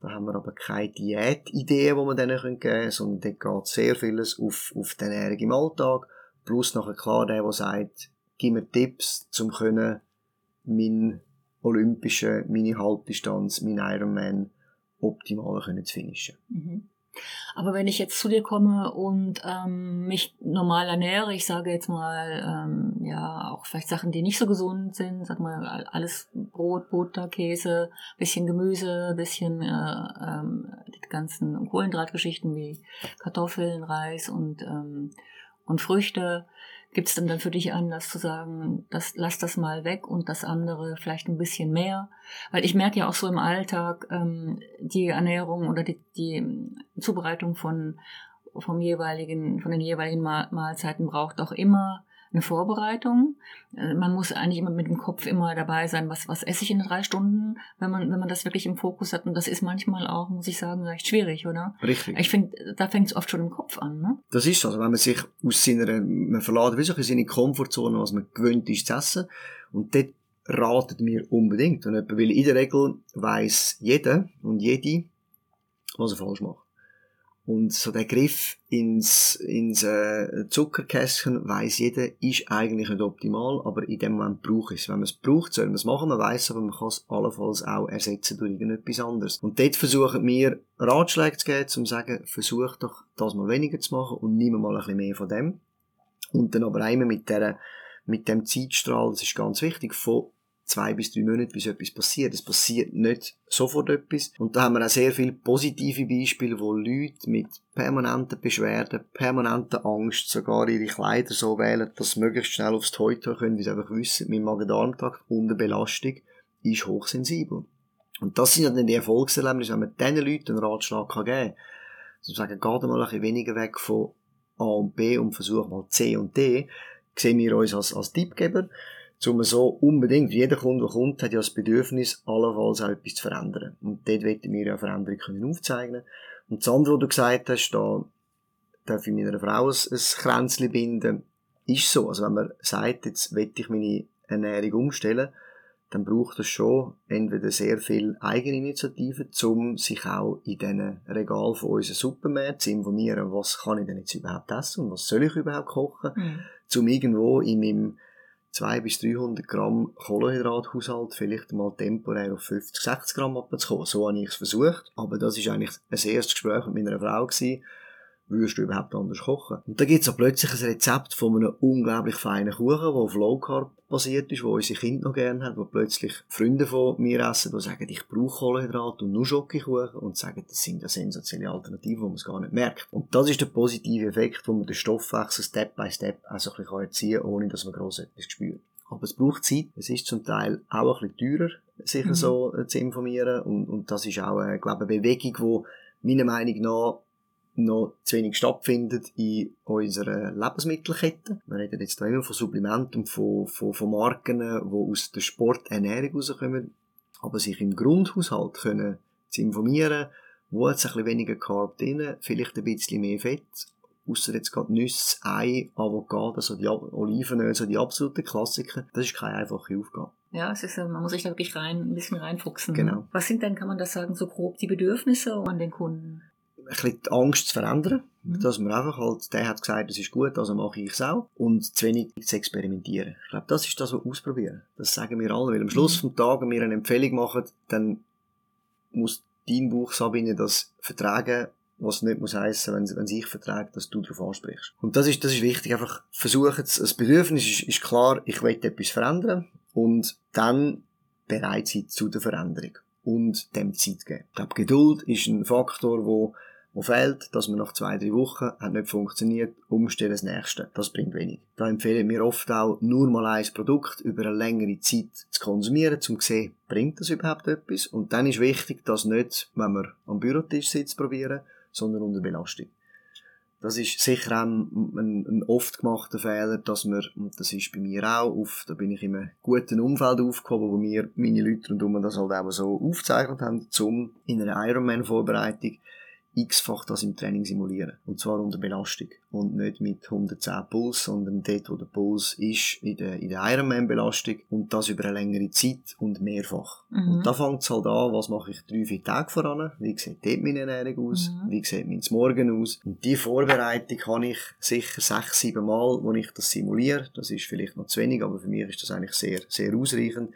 Da haben wir aber keine Diätideen, die wir denen geben können, sondern dort geht sehr vieles auf, auf die Ernährung im Alltag. Plus nachher klar der, der sagt, gib mir Tipps, um können mein olympische, meine Halbdistanz, mein Ironman optimal können zu finishen. Mhm. Aber wenn ich jetzt zu dir komme und ähm, mich normal ernähre, ich sage jetzt mal, ähm, ja, auch vielleicht Sachen, die nicht so gesund sind, sag mal, alles Brot, Butter, Käse, bisschen Gemüse, bisschen äh, ähm, die ganzen Kohlenhydratgeschichten wie Kartoffeln, Reis und, ähm, und Früchte. Gibt es denn dann für dich Anlass zu sagen, das, lass das mal weg und das andere vielleicht ein bisschen mehr? Weil ich merke ja auch so im Alltag, ähm, die Ernährung oder die, die Zubereitung von, vom jeweiligen, von den jeweiligen Mahlzeiten braucht auch immer eine Vorbereitung. Äh, man muss eigentlich immer mit dem Kopf immer dabei sein, was, was esse ich in drei Stunden, wenn man, wenn man das wirklich im Fokus hat. Und das ist manchmal auch, muss ich sagen, recht schwierig, oder? Richtig. Ich finde, da fängt es oft schon im Kopf an, ne? Das ist so. Also wenn man sich aus seiner, man verlässt so seine Komfortzone, was man gewöhnt ist zu essen. Und dort ratet mir unbedingt. Und weil in der Regel weiß jeder und jede, was er falsch macht. Und so der Griff ins, ins äh, Zuckerkästchen weiß jeder, ist eigentlich nicht optimal, aber in dem Moment braucht es. Wenn man es braucht, soll man es machen, man weiß aber, man kann es allenfalls auch ersetzen durch irgendetwas anderes. Und dort versuchen wir Ratschläge zu geben, um zu sagen, versuch doch das mal weniger zu machen und nimm mal ein bisschen mehr von dem. Und dann aber einmal mit der, mit dem Zeitstrahl, das ist ganz wichtig, von zwei bis drei Monate, bis etwas passiert. Es passiert nicht sofort etwas. Und da haben wir auch sehr viele positive Beispiele, wo Leute mit permanenten Beschwerden, permanenter Angst sogar ihre Kleider so wählen, dass sie möglichst schnell aufs Toilet können, weil sie einfach wissen, mein Magen-Darm-Trakt unter Belastung ist hochsensibel. Und das sind dann die Erfolgserlebnisse, wenn man diesen Leuten einen Ratschlag geben kann sagen, geht mal ein bisschen weniger weg von A und B und versuch mal C und D, sehen wir uns als, als Tippgeber, um so unbedingt, jeder Kunde, der kommt, hat ja das Bedürfnis, allenfalls auch etwas zu verändern. Und dort wollten wir ja Veränderung können aufzeigen. Und das andere, was du gesagt hast, da darf ich meiner Frau ein, ein Kränzchen binden, ist so. Also wenn man sagt, jetzt will ich meine Ernährung umstellen, dann braucht es schon entweder sehr viel Eigeninitiative, um sich auch in diesen Regal von unseren Supermärkten zu informieren, was kann ich denn jetzt überhaupt essen und was soll ich überhaupt kochen, mhm. um irgendwo in meinem 200 bis 300 Gramm Kohlenhydrathaushalt vielleicht mal temporär auf 50, 60 Gramm abzukommen. So habe ich es versucht. Aber das ist eigentlich ein erstes Gespräch mit meiner Frau gewesen würdest du überhaupt anders kochen? Und da gibt's auch plötzlich ein Rezept von einem unglaublich feinen Kuchen, der auf Low Carb basiert ist, wo unsere Kinder noch gerne haben, wo plötzlich Freunde von mir essen, die sagen, ich brauche Kohlenhydrate und nur Schokokuchen und sagen, das sind ja sensationelle Alternativen, wo man es gar nicht merkt. Und das ist der positive Effekt, wo man den Stoffwechsel Step by Step auch so ein bisschen erziehen kann, ohne dass man gross etwas spürt. Aber es braucht Zeit. Es ist zum Teil auch ein bisschen teurer, sich mhm. so äh, zu informieren. Und, und das ist auch, äh, glaube eine Bewegung, die meiner Meinung nach noch zu wenig stattfindet in unserer Lebensmittelkette. Wir reden jetzt immer von Supplementen und von, von, von Marken, die aus der Sporternährung rauskommen, aber sich im Grundhaushalt können zu informieren, wo hat es ein bisschen weniger Carb drin, vielleicht ein bisschen mehr Fett, außer jetzt gerade Nüsse, Ei, Avocado, also die Olivenöl, so die absoluten Klassiker. Das ist keine einfache Aufgabe. Ja, es ist, man muss sich da wirklich rein, ein bisschen reinfuchsen. Genau. Was sind denn, kann man das sagen, so grob die Bedürfnisse an den Kunden? Bisschen die Angst zu verändern. Mhm. Dass man einfach halt, der hat gesagt, das ist gut, also mache ich es auch. Und zu wenig zu experimentieren. Ich glaube, das ist das, was wir ausprobieren. Das sagen wir alle. Weil am Schluss mhm. vom Tag, wenn wir eine Empfehlung machen, dann muss dein Buch, Sabine, das vertragen, was nicht muss heissen, wenn, wenn sich verträgt, dass du darauf ansprichst. Und das ist, das ist wichtig. Einfach versuchen, das Bedürfnis ist, ist klar, ich will etwas verändern und dann bereit sein zu der Veränderung und dem Zeit geben. Ich glaube, Geduld ist ein Faktor, der wo fehlt, dass man nach zwei, drei Wochen hat nicht funktioniert, umstellen das nächste. Das bringt wenig. Da empfehlen wir oft auch, nur mal ein Produkt über eine längere Zeit zu konsumieren, um zu sehen, bringt das überhaupt etwas? Und dann ist wichtig, dass nicht, wenn man am Bürotisch sitzt, probieren, sondern unter Belastung. Das ist sicher auch ein, ein, ein, oft gemachter Fehler, dass man, und das ist bei mir auch, auf, da bin ich in einem guten Umfeld aufgekommen, wo mir meine Leute rundum das halt auch so aufgezeichnet haben, um in einer Ironman-Vorbereitung x-fach das im Training simulieren. Und zwar unter Belastung. Und nicht mit 110 Puls, sondern dort, wo der Puls ist, in der, in der Ironman-Belastung. Und das über eine längere Zeit und mehrfach. Mhm. Und da fängt es halt an, was mache ich drei, vier Tage voran? Wie sieht dort meine Ernährung aus? Mhm. Wie sieht mein Morgen aus? Und die Vorbereitung habe ich sicher sechs, sieben Mal, wo ich das simuliere. Das ist vielleicht noch zu wenig, aber für mich ist das eigentlich sehr, sehr ausreichend.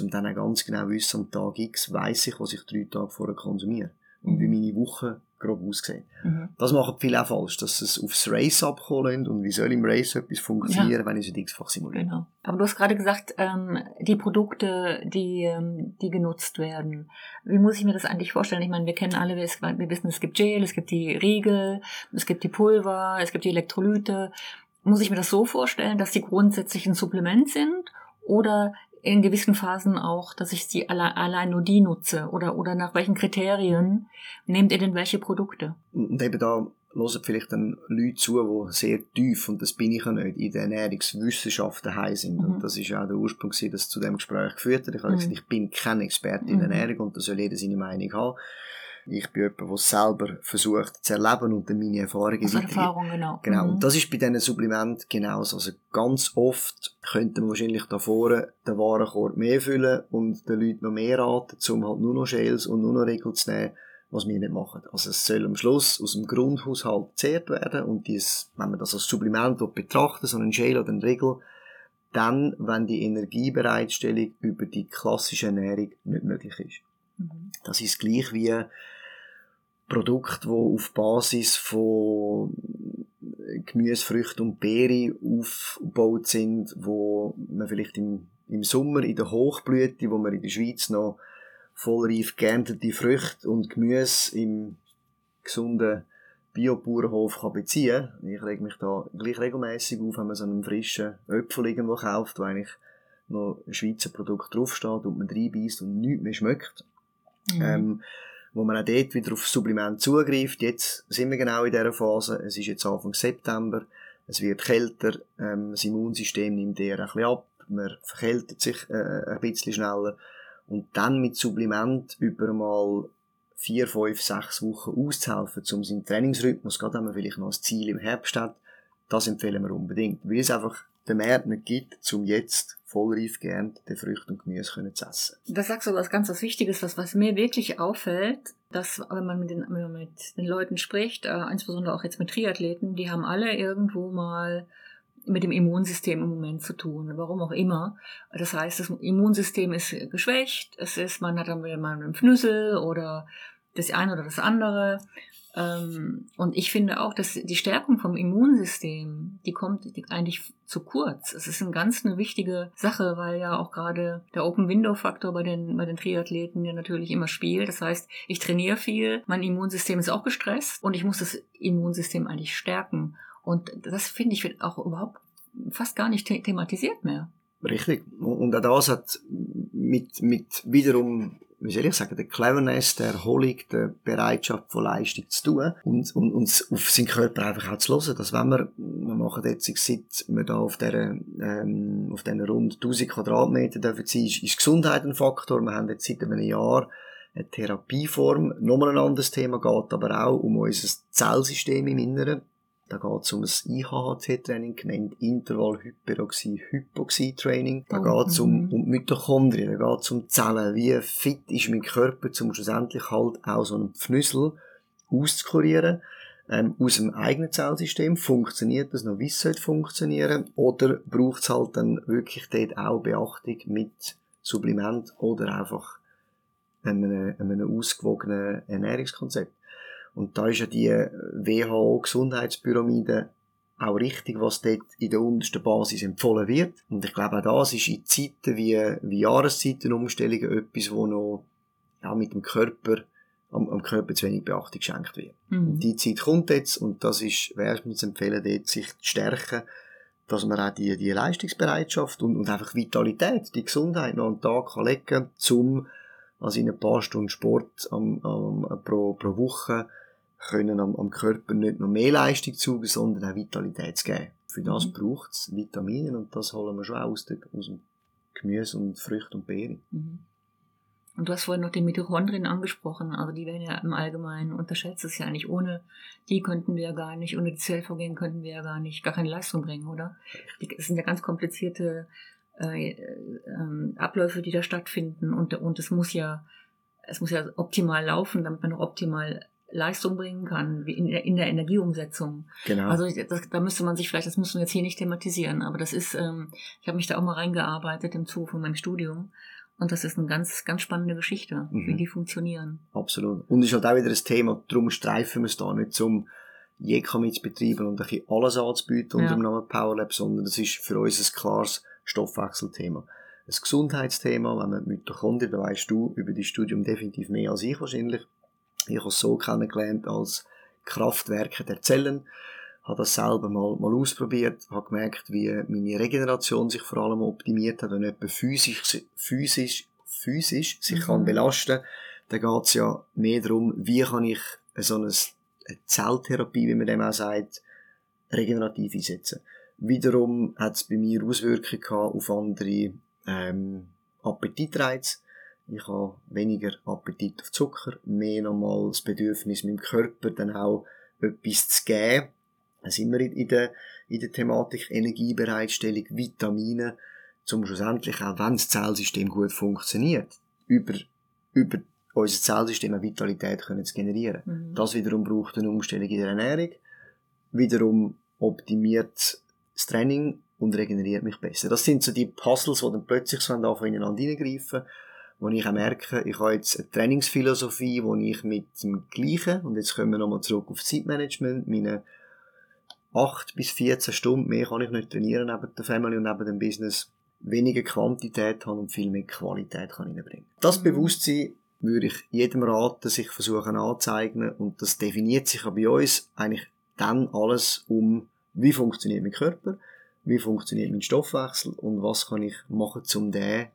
Um dann auch ganz genau wissen, am Tag X weiss ich, was ich drei Tage vorher konsumiere. Und wie mhm. meine Woche grob ausgesehen. Mhm. Das machen viele auch falsch, dass sie es aufs Race abholen und wie soll im Race etwas funktionieren, ja. wenn ich es x-fach simuliere. Genau. Aber du hast gerade gesagt, ähm, die Produkte, die, ähm, die genutzt werden. Wie muss ich mir das eigentlich vorstellen? Ich meine, wir kennen alle, wir wissen, es gibt Gel, es gibt die Riegel, es gibt die Pulver, es gibt die Elektrolyte. Muss ich mir das so vorstellen, dass die grundsätzlich ein Supplement sind? Oder in gewissen Phasen auch, dass ich sie alle, allein nur die nutze? Oder, oder nach welchen Kriterien nehmt ihr denn welche Produkte? Und eben da hören vielleicht dann Leute zu, die sehr tief, und das bin ich ja nicht, in den Ernährungswissenschaften heim sind. Mhm. Und das ist auch der Ursprung, dass es zu dem Gespräch geführt hat. Ich habe mhm. gesagt, ich bin kein Experte in mhm. Ernährung und da soll jeder seine Meinung haben. Ich bin jemand, der selber versucht zu erleben und dann meine Erfahrungen also Erfahrung, genau. Genau. Mhm. Und das ist bei diesen Supplementen genauso. Also ganz oft könnte man wahrscheinlich da vorne den Warenkorb mehr füllen und den Leuten noch mehr raten, um halt nur noch Gels und nur noch Regeln zu nehmen, was wir nicht machen. Also es soll am Schluss aus dem Grundhaushalt gezehrt werden und dies, wenn man das als Supplement betrachtet, so ein Gel oder ein Regel, dann, wenn die Energiebereitstellung über die klassische Ernährung nicht möglich ist. Mhm. Das ist gleich wie Produkte, die auf Basis von Gemüse, Früchten und Beeren aufgebaut sind, wo man vielleicht im, im Sommer in der Hochblüte, wo man in der Schweiz noch vollreif geerntete Früchte und Gemüse im gesunden Biobauernhof kann beziehen kann. Ich reg mich da gleich regelmäßig auf, wenn man so einen frischen Äpfel irgendwo kauft, wo eigentlich noch ein Schweizer Produkt draufsteht und man reinbeißt und nichts mehr schmeckt. Mhm. Ähm, wo man auch dort wieder auf Supplement zugreift. Jetzt sind wir genau in dieser Phase. Es ist jetzt Anfang September. Es wird kälter. Ähm, das Immunsystem nimmt eher ein bisschen ab. Man verkältet sich äh, ein bisschen schneller. Und dann mit Supplement über mal vier, fünf, sechs Wochen auszuhelfen, um seinen Trainingsrhythmus, gerade wenn man vielleicht noch ein Ziel im Herbst hat, das empfehlen wir unbedingt. Weil es einfach den Markt nicht gibt, um jetzt vollreif geerntete Früchte und Gemüse zu essen. Das sagst du was ganz was Wichtiges, was, was mir wirklich auffällt, dass wenn man mit den, wenn man mit den Leuten spricht, äh, insbesondere auch jetzt mit Triathleten, die haben alle irgendwo mal mit dem Immunsystem im Moment zu tun, warum auch immer. Das heißt, das Immunsystem ist geschwächt, es ist, man hat dann wieder mal einen Fnüssel oder das eine oder das andere. Ähm, und ich finde auch, dass die Stärkung vom Immunsystem, die kommt eigentlich zu kurz. Es ist eine ganz eine wichtige Sache, weil ja auch gerade der Open-Window-Faktor bei den, bei den Triathleten ja natürlich immer spielt. Das heißt, ich trainiere viel, mein Immunsystem ist auch gestresst und ich muss das Immunsystem eigentlich stärken. Und das finde ich wird auch überhaupt fast gar nicht thematisiert mehr. Richtig. Und auch das hat mit, mit wiederum wie soll ich sagen, der Cleverness, der Erholung, der Bereitschaft von Leistung zu tun und, und, und auf seinen Körper einfach auch zu hören. Dass wenn wir, wir machen jetzt, seit wir da auf dieser, ähm, auf diesen rund 1000 Quadratmeter dürfen sein, ist, ist Gesundheit ein Faktor. Wir haben jetzt seit einem Jahr eine Therapieform. Nochmal ein anderes Thema geht aber auch um unser Zellsystem im Inneren. Da geht es um das IHHT-Training, genannt Intervall-Hyperoxie-Hypoxie-Training. Da oh, geht es um, mhm. um Mitochondrien, da geht es um Zellen. Wie fit ist mein Körper, um schlussendlich halt auch so einen Pfnüssel auszukurieren. Ähm, aus dem eigenen Zellsystem funktioniert das noch, wie es sollte funktionieren, oder braucht es halt dann wirklich dort auch Beachtung mit Supplement oder einfach einem, einem ausgewogenen Ernährungskonzept. Und da ist ja die WHO-Gesundheitspyramide auch richtig, was dort in der untersten Basis empfohlen wird. Und ich glaube, auch das ist in Zeiten wie, wie Jahreszeitenumstellungen etwas, wo noch ja, mit dem Körper, am, am Körper zu wenig Beachtung geschenkt wird. Mhm. Die Zeit kommt jetzt und das ist, wäre mir zu empfehlen, dort sich zu stärken, dass man auch die, die Leistungsbereitschaft und, und einfach Vitalität, die Gesundheit noch einen Tag kann legen kann, um also in ein paar Stunden Sport am, am, pro, pro Woche können am, am Körper nicht nur mehr Leistung zugen, sondern auch Vitalität zu geben. Für das mhm. braucht es Vitamine und das holen wir schon aus, der, aus dem Gemüse und Früchte und Beeren. Mhm. Und du hast vorhin noch die Mitochondrien angesprochen, also die werden ja im Allgemeinen unterschätzt. Das ist ja eigentlich ohne die könnten wir ja gar nicht, ohne die Zellvorgänge könnten wir ja gar nicht, gar keine Leistung bringen, oder? Das sind ja ganz komplizierte äh, äh, Abläufe, die da stattfinden und, und es muss ja, es muss ja optimal laufen, damit man auch optimal Leistung bringen kann, wie in der, in der Energieumsetzung. Genau. Also das, da müsste man sich vielleicht, das müssen wir jetzt hier nicht thematisieren, aber das ist, ähm, ich habe mich da auch mal reingearbeitet im Zuge von meinem Studium. Und das ist eine ganz, ganz spannende Geschichte, mhm. wie die funktionieren. Absolut. Und ist halt auch wieder das Thema, darum streifen wir es da nicht zum Jekam zu betreiben und ein bisschen alles anzubieten unter ja. dem Namen PowerLab, sondern das ist für uns ein klares Stoffwechselthema. Ein Gesundheitsthema, wenn man Mitochondrien, da weißt du über das Studium definitiv mehr als ich wahrscheinlich. Ich habe es so kennengelernt als Kraftwerke der Zellen, habe das selber mal, mal ausprobiert, habe gemerkt, wie meine Regeneration sich vor allem optimiert hat, wenn jemand physisch, physisch, physisch sich mhm. kann belasten kann, dann geht es ja mehr darum, wie kann ich so eine Zelltherapie, wie man dem auch sagt, regenerativ einsetzen. Wiederum hat es bei mir Auswirkungen auf andere ähm, Appetitreize. Ich habe weniger Appetit auf Zucker, mehr nochmal das Bedürfnis, meinem Körper dann auch etwas zu geben. Da sind wir in der, in der Thematik Energiebereitstellung, Vitamine, zum schlussendlich auch, wenn das Zellsystem gut funktioniert, über, über unser Zellsystem eine Vitalität können zu generieren. Mhm. Das wiederum braucht eine Umstellung in der Ernährung, wiederum optimiert das Training und regeneriert mich besser. Das sind so die Puzzles, die dann plötzlich so anfangen ineinander hineingreifen, wo ich auch merke, ich habe jetzt eine Trainingsphilosophie, wo ich mit dem Gleichen, und jetzt kommen wir nochmal zurück auf Zeitmanagement, meine 8 bis 14 Stunden mehr kann ich nicht trainieren neben der Family und neben dem Business, weniger Quantität haben und viel mehr Qualität kann reinbringen. Das mhm. Bewusstsein würde ich jedem raten, sich versuchen anzueignen und das definiert sich auch bei uns eigentlich dann alles um wie funktioniert mein Körper, wie funktioniert mein Stoffwechsel und was kann ich machen, um den,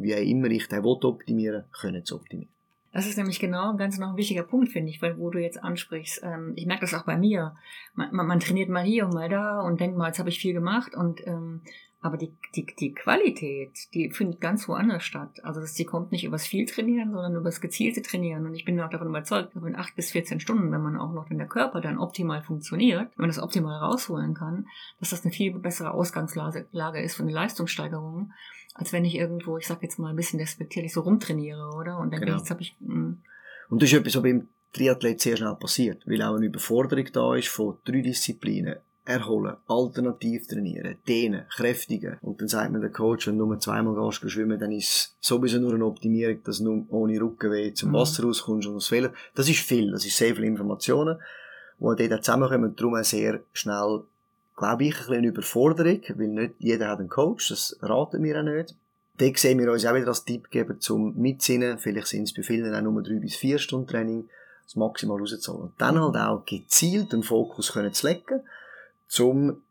wie auch immer ich den optimieren, können zu optimieren. Das ist nämlich genau ganz noch ein wichtiger Punkt, finde ich, weil wo du jetzt ansprichst. Ähm, ich merke das auch bei mir. Man, man, man, trainiert mal hier und mal da und denkt mal, jetzt habe ich viel gemacht und ähm, aber die, die, die Qualität, die findet ganz woanders statt. Also das, die kommt nicht übers viel Trainieren, sondern übers gezielte Trainieren. Und ich bin auch davon überzeugt, dass in acht bis 14 Stunden, wenn man auch noch in der Körper dann optimal funktioniert, wenn man das optimal rausholen kann, dass das eine viel bessere Ausgangslage ist für eine Leistungssteigerung, als wenn ich irgendwo, ich sag jetzt mal ein bisschen despektierlich, so rumtrainiere, oder? Und dann genau. jetzt habe ich. Mh. Hm. Und das ist etwas, was beim Triathlet sehr schnell passiert, weil auch eine Überforderung da ist von drei Disziplinen erholen, alternativ trainieren, dehnen, kräftigen. Und dann sagt mir der Coach, wenn du nur zweimal gehst schwimmen, dann ist es sowieso nur eine Optimierung, dass du ohne Rückenweh zum mhm. Wasser rauskommst und das Fehler. Das ist viel, das ist sehr viele Informationen, die dort zusammenkommen und darum auch sehr schnell, glaube ich, ein bisschen eine Überforderung, weil nicht jeder hat einen Coach, das raten wir auch nicht. Dort sehen wir uns auch wieder als Tippgeber zum Mitsinnen, vielleicht sind es bei vielen auch nur drei bis vier Stunden Training, das maximal rauszuholen. Und dann halt auch gezielt den Fokus können zu legen zum,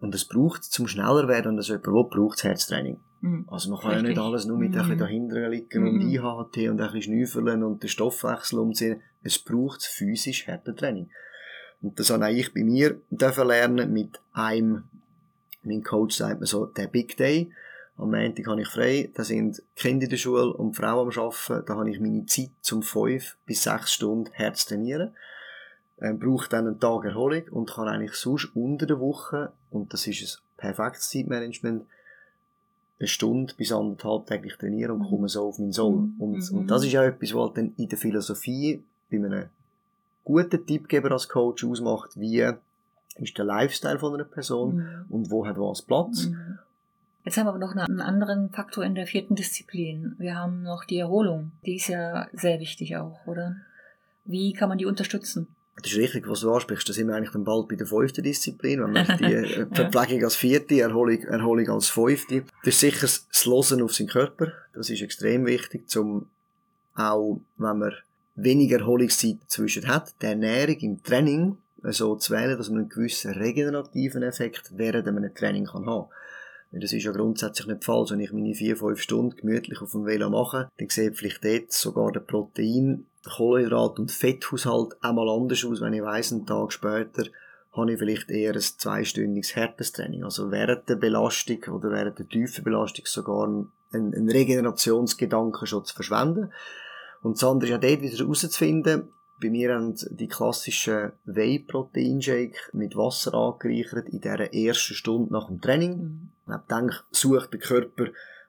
und es braucht, zum schneller werden, und das jemand will, braucht das Herztraining. Mhm. Also man kann Richtig. ja nicht alles nur mit mhm. ein bisschen dahinter liegen mhm. und IHT und ein bisschen schnüffeln und den Stoffwechsel umziehen. Es braucht physisch Härtetraining. Und das habe auch ich bei mir dürfen lernen mit einem, mein Coach sagt mir so, der Big Day. Am Montag habe ich frei, da sind Kinder in der Schule und Frauen am Arbeiten, da habe ich meine Zeit zum fünf bis sechs Stunden Herz trainieren ähm, braucht dann einen Tag Erholung und kann eigentlich sonst unter der Woche, und das ist ein perfektes Zeitmanagement, eine Stunde bis anderthalb täglich trainieren und komme so auf meinen Soul. Mhm. Und, mhm. und das ist auch etwas, was halt dann in der Philosophie bei einem guten Tippgeber als Coach ausmacht, wie ist der Lifestyle von einer Person mhm. und wo hat was Platz. Mhm. Jetzt haben wir aber noch einen anderen Faktor in der vierten Disziplin. Wir haben noch die Erholung. Die ist ja sehr wichtig auch, oder? Wie kann man die unterstützen? Das ist richtig, was du ansprichst. Da sind wir eigentlich dann bald bei der fünften Disziplin. Wenn man die äh, Verpflegung als vierte, Erholung, Erholung als fünfte. Das ist sicher das Losen auf seinen Körper. Das ist extrem wichtig, zum auch, wenn man weniger Erholungszeit dazwischen hat, die Ernährung im Training so zu wählen, dass man einen gewissen regenerativen Effekt während einem Training kann haben das ist ja grundsätzlich nicht falsch. Wenn ich meine vier, fünf Stunden gemütlich auf dem Velo mache, dann sieht vielleicht dort sogar der Protein, der Kohlenhydrat und Fetthaushalt einmal anders aus, wenn ich weiss, einen Tag später habe ich vielleicht eher ein zweistündiges Härtestraining. Also während der Belastung oder während der tiefen Belastung sogar einen, einen Regenerationsgedanken schon zu verschwenden. Und das andere ist auch dort wieder herauszufinden, bei mir haben die klassischen Whey-Protein-Shake mit Wasser angereichert in dieser ersten Stunde nach dem Training. Mhm. Ich denke, sucht der Körper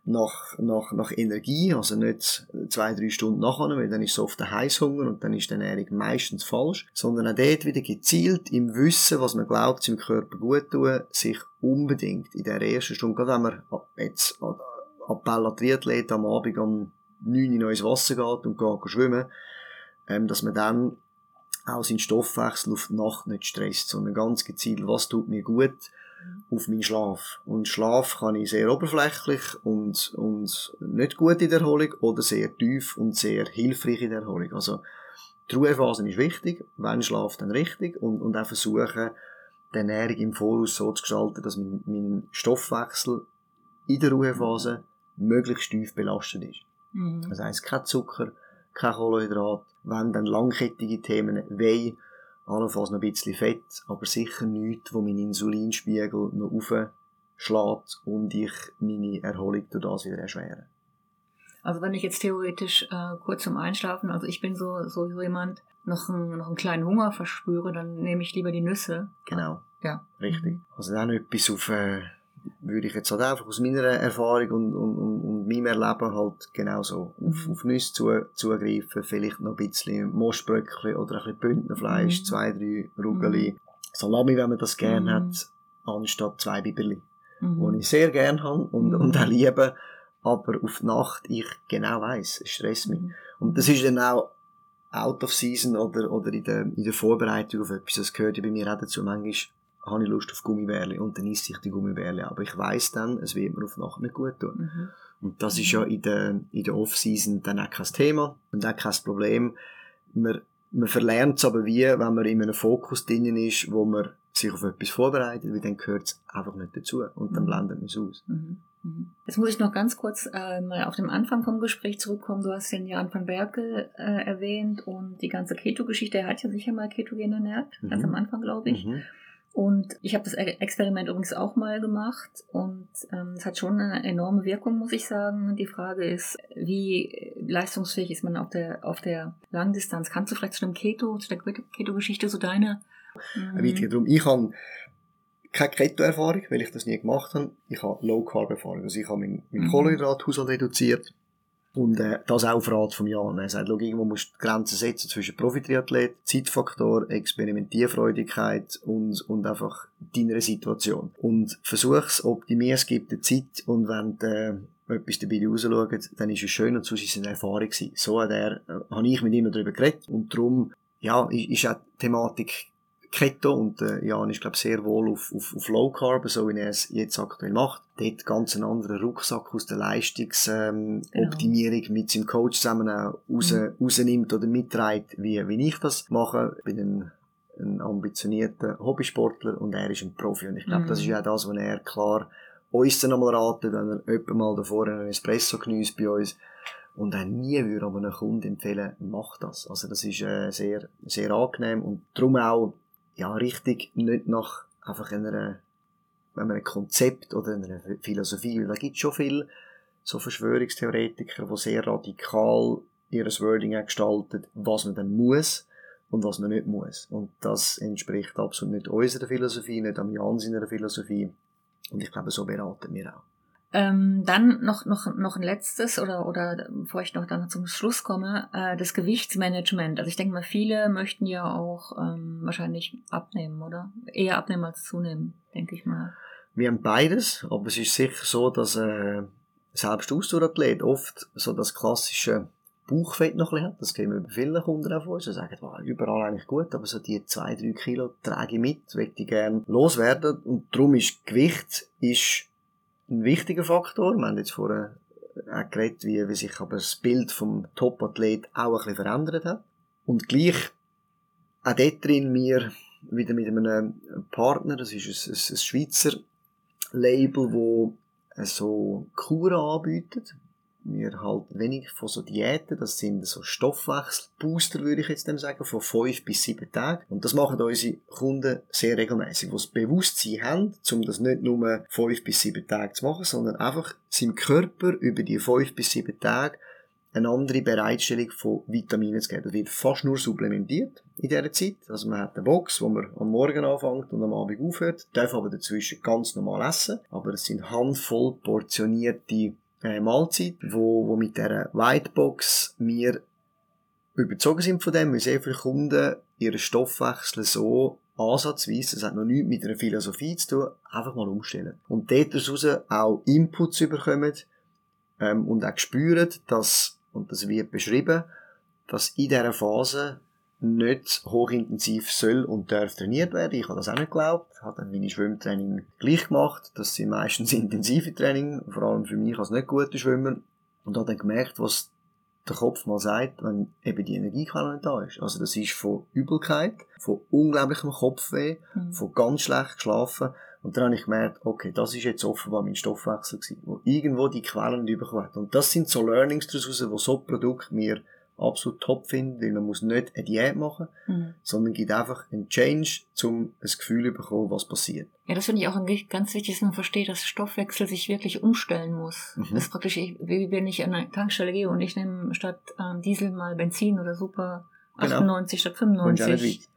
nach, nach, nach Energie, also nicht zwei, drei Stunden nachher, weil dann ist es oft ein Heißhunger und dann ist die Ernährung meistens falsch, sondern auch dort wieder gezielt im Wissen, was man glaubt, seinem Körper gut tun, sich unbedingt in der ersten Stunde, gerade wenn man jetzt Appell an Triathleten am Abend um 9 Uhr ins Wasser geht und geht schwimmen, ähm, dass man dann auch seinen Stoffwechsel auf die Nacht nicht stresst, sondern ganz gezielt, was tut mir gut auf meinen Schlaf. Und Schlaf kann ich sehr oberflächlich und, und nicht gut in der Erholung oder sehr tief und sehr hilfreich in der Erholung. Also, die Ruhephase ist wichtig, wenn Schlaf dann richtig und, und auch versuchen, die Ernährung im Voraus so zu gestalten, dass mein, mein Stoffwechsel in der Ruhephase möglichst tief belastet ist. Mhm. Das heisst, kein Zucker, kein Kohlenhydrat, wenn dann langkettige Themen, Weh, allenfalls noch ein bisschen Fett, aber sicher nichts, wo mein Insulinspiegel noch aufschlägt und ich meine Erholung durch das wieder erschwere. Also wenn ich jetzt theoretisch äh, kurz zum Einschlafen, also ich bin so, so jemand, noch, ein, noch einen kleinen Hunger verspüre, dann nehme ich lieber die Nüsse. Genau. Ja. Richtig. Also dann etwas auf äh, würde ich jetzt halt einfach aus meiner Erfahrung und, und, und, und meinem Erleben halt genauso auf, mhm. auf Nüsse zu, zugreifen, vielleicht noch ein bisschen Mostbröckchen oder ein bisschen Bündnerfleisch, mhm. zwei, drei Rugeli, mhm. Salami, wenn man das gerne mhm. hat, anstatt zwei Biberli, mhm. die ich sehr gerne habe und, mhm. und auch liebe, aber auf die Nacht ich genau weiss, es stresst mich. Mhm. Und das ist dann auch out of season oder, oder in der, in der Vorbereitung auf etwas, das gehört ja bei mir auch dazu, manchmal habe ich Lust auf Gummibärli und dann esse ich die Gummibärli. Aber ich weiß dann, es wird mir auf Nacht nicht gut tun. Mhm. Und das ist ja in der, in der Off-Season dann auch kein Thema und auch kein Problem. Man, man verlernt es aber wie, wenn man in einem Fokus drinnen ist, wo man sich auf etwas vorbereitet, weil dann gehört es einfach nicht dazu und dann mhm. blendet man es aus. Mhm. Mhm. Jetzt muss ich noch ganz kurz äh, mal auf den Anfang vom Gespräch zurückkommen. Du hast den Jan van Berkel äh, erwähnt und die ganze Keto-Geschichte. Er hat ja sicher mal ketogen ernährt, mhm. ganz am Anfang, glaube ich. Mhm. Und ich habe das Experiment übrigens auch mal gemacht und ähm, es hat schon eine enorme Wirkung, muss ich sagen. Die Frage ist, wie leistungsfähig ist man auf der, auf der Langdistanz? Kannst du vielleicht zu dem Keto, zu der Keto-Geschichte so deine? Mhm. Weiter darum. Ich habe keine Keto-Erfahrung, weil ich das nie gemacht habe. Ich habe Low-Carb-Erfahrung. Also ich habe meinen mein mhm. Kohlenhydrathaushalt reduziert. Und äh, das auch auf Rat vom Jan. Er sagt, irgendwo musst du Grenzen setzen zwischen Profi-Triathlet, Zeitfaktor, Experimentierfreudigkeit und, und einfach deiner Situation. Und versuch's, optimier es gibt die Zeit und wenn du äh, etwas dabei rausschaut, dann ist es schön und sonst ist es eine Erfahrung gewesen. So hat er, äh, habe ich mit ihm darüber geredet und darum, ja, ist, ist auch die Thematik Keto und äh, Jan ist glaube sehr wohl auf, auf, auf Low Carb, so wie er es jetzt aktuell macht. Dort ganz einen anderen Rucksack aus der Leistungsoptimierung ähm, genau. mit seinem Coach zusammen auch raus, mhm. rausnimmt oder mitträgt, wie, wie ich das mache. Ich bin ein, ein ambitionierter Hobbysportler und er ist ein Profi und ich glaube, mhm. das ist ja das, was er klar uns dann einmal raten, wenn er jemand mal davor einen Espresso genießt bei uns und er nie würde aber einem Kunden empfehlen, mach das. Also das ist äh, sehr, sehr angenehm und darum auch ja, richtig nicht nach einfach einer, wenn man ein Konzept oder einer Philosophie, weil da gibt schon viele so Verschwörungstheoretiker, die sehr radikal ihres Wording gestaltet, was man dann muss und was man nicht muss. Und das entspricht absolut nicht unserer Philosophie, nicht am Jan seiner Philosophie. Und ich glaube, so beraten wir auch. Ähm, dann noch, noch, noch ein letztes oder, oder bevor ich noch dann zum Schluss komme, äh, das Gewichtsmanagement. Also ich denke mal, viele möchten ja auch ähm, wahrscheinlich abnehmen, oder? Eher abnehmen als zunehmen, denke ich mal. Wir haben beides, aber es ist sicher so, dass äh, selbst Ausdauerathlet oft so das klassische Bauchfett noch ein hat. Das kennen wir bei vielen Kunden auch von uns. Sie sagen, wow, überall eigentlich gut, aber so die zwei, drei Kilo trage ich mit, möchte ich gerne loswerden. Und darum ist Gewicht ist ein wichtiger Faktor. Wir haben jetzt vorher auch geredet, wie, wie sich aber das Bild vom Top-Athlet auch ein bisschen verändert hat. Und gleich auch dort drin wir wieder mit einem Partner, das ist ein, ein, ein Schweizer Label, wo so Kuren anbietet, wir halten wenig von so Diäten, das sind so Stoffwechselbooster, würde ich jetzt sagen, von fünf bis sieben Tagen. Und das machen unsere Kunden sehr regelmäßig, die das Bewusstsein haben, um das nicht nur fünf bis sieben Tage zu machen, sondern einfach seinem Körper über die fünf bis sieben Tage eine andere Bereitstellung von Vitaminen zu geben. Das wird fast nur supplementiert in dieser Zeit. Also man hat eine Box, wo man am Morgen anfängt und am Abend aufhört, darf aber dazwischen ganz normal essen. Aber es sind handvoll portionierte äh, Mahlzeit, wo, wo mit dieser Whitebox wir überzogen sind von dem, weil sehr viele Kunden ihren Stoffwechsel so ansatzweise, das hat noch nichts mit einer Philosophie zu tun, einfach mal umstellen. Und dort daraus auch Inputs überkommen ähm, und auch spüren, dass, und das wird beschrieben, dass in dieser Phase nicht hochintensiv soll und darf trainiert werden. Ich habe das auch nicht geglaubt. Habe dann meine Schwimmtraining gleich gemacht. Das sind meistens intensive Training, vor allem für mich als nicht guter Schwimmer. Und habe dann gemerkt, was der Kopf mal sagt, wenn eben die Energiequelle nicht da ist. Also das ist von Übelkeit, von unglaublichem Kopfweh, mhm. von ganz schlecht geschlafen. Und dann habe ich gemerkt, okay, das ist jetzt offenbar mein Stoffwechsel gewesen, wo irgendwo die Quellen nicht bekommen hat. Und das sind so Learnings daraus, wo so Produkt mir absolut top finde, weil man muss nicht eine Diät machen, mhm. sondern gibt einfach einen Change, um ein Gefühl zu bekommen, was passiert. Ja, das finde ich auch ganz wichtig, dass man versteht, dass Stoffwechsel sich wirklich umstellen muss. Mhm. Das ist praktisch, wie wenn ich an eine Tankstelle gehe und ich nehme statt ähm, Diesel mal Benzin oder Super 98 genau. statt 95.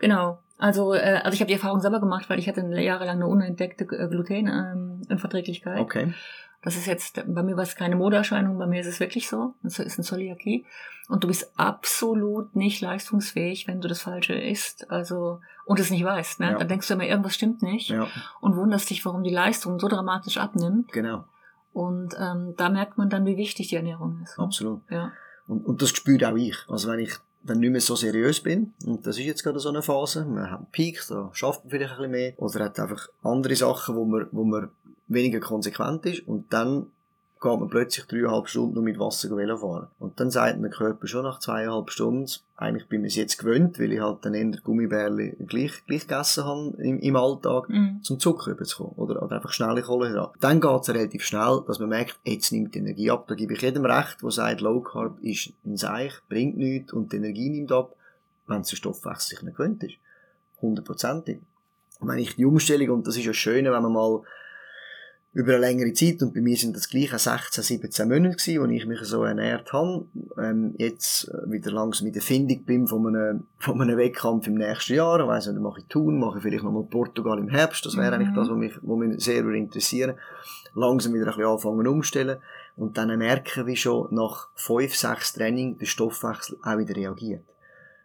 Genau. Also, äh, also ich habe die Erfahrung selber gemacht, weil ich hatte jahrelang eine unentdeckte äh, Glutenunverträglichkeit. Ähm, okay. Das ist jetzt, bei mir war es keine Modeerscheinung, bei mir ist es wirklich so. Das ist ein Zöliakie. Und du bist absolut nicht leistungsfähig, wenn du das Falsche isst, also, und es nicht weißt, ne? Ja. Dann denkst du immer, irgendwas stimmt nicht. Ja. Und wunderst dich, warum die Leistung so dramatisch abnimmt. Genau. Und ähm, da merkt man dann, wie wichtig die Ernährung ist. Ne? Absolut. Ja. Und, und das spürt auch ich. Also wenn ich dann nicht mehr so seriös bin, und das ist jetzt gerade so eine Phase, man hat einen Peak, da schafft man vielleicht ein bisschen mehr, oder hat einfach andere Sachen, wo man, wo man weniger konsequent ist. Und dann geht man plötzlich dreieinhalb Stunden nur mit Wasser Velo fahren. Und dann sagt mein Körper schon nach zweieinhalb Stunden, eigentlich bin ich es jetzt gewöhnt, weil ich halt dann eher Gummibärli gleich, gleich gegessen habe im, im Alltag, Mhm. zum Zucker überzukommen. Oder, oder einfach schnelle Kohlenhydrate. Dann geht es relativ schnell, dass man merkt, jetzt nimmt die Energie ab. Da gebe ich jedem recht, der sagt, Low Carb ist ein Seich, bringt nichts und die Energie nimmt ab, wenn es der Stoffwechsel sich nicht gewöhnt ist. Hundertprozentig. Und wenn ich die Umstellung, und das ist ja schön, wenn man mal über eine längere Zeit, und bei mir sind das gleich auch 16, 17 Monate gewesen, wo ich mich so ernährt habe, ähm, jetzt äh, wieder langsam mit der Findung bin von einem, von einem Wettkampf im nächsten Jahr, ich weiss nicht, mache ich Thun, mache ich vielleicht nochmal Portugal im Herbst, das wäre Mhm. eigentlich das, was mich, was mich sehr würde interessieren langsam wieder ein bisschen anfangen umstellen und dann merken, wie schon nach fünf, sechs Training der Stoffwechsel auch wieder reagiert.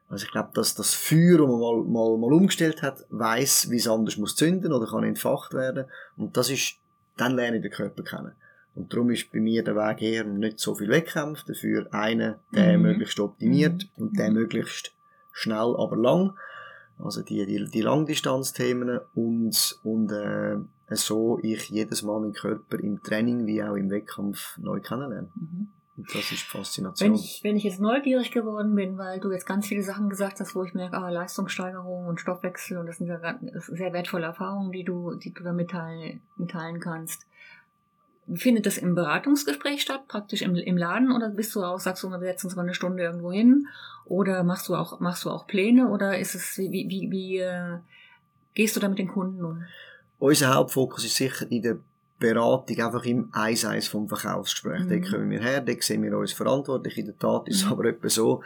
Also ich glaube, dass das Feuer, das man mal, mal, mal umgestellt hat, weiss, wie es anders muss zünden oder kann entfacht werden. Und das ist, dann lerne ich den Körper kennen. Und darum ist bei mir der Weg eher nicht so viel Wettkampf, dafür einen, der Mhm. möglichst optimiert Mhm. und der Mhm. möglichst schnell, aber lang. Also die, die, die Langdistanzthemen und, und äh, so ich jedes Mal meinen Körper im Training wie auch im Wettkampf neu kennenlerne. Mhm. Das ist Faszination. Wenn ich, wenn ich jetzt neugierig geworden bin, weil du jetzt ganz viele Sachen gesagt hast, wo ich merke, ah, Leistungssteigerung und Stoffwechsel und das sind ja sehr wertvolle Erfahrungen, die du, die du da mitteilen, mitteilen kannst. Findet das im Beratungsgespräch statt, praktisch im, im Laden, oder bist du auch, sagst du, wir setzen uns mal eine Stunde irgendwo hin? Oder machst du auch, machst du auch Pläne? Oder ist es, wie, wie, wie, äh, gehst du da mit den Kunden um? Unser Hauptfokus ist sicher in der Beratung, einfach im Eis-Eis vom Verkaufsgespräch. Mhm. Dort kommen wir her, dort sehen wir uns verantwortlich. In der Tat ist es Mhm. aber etwa so,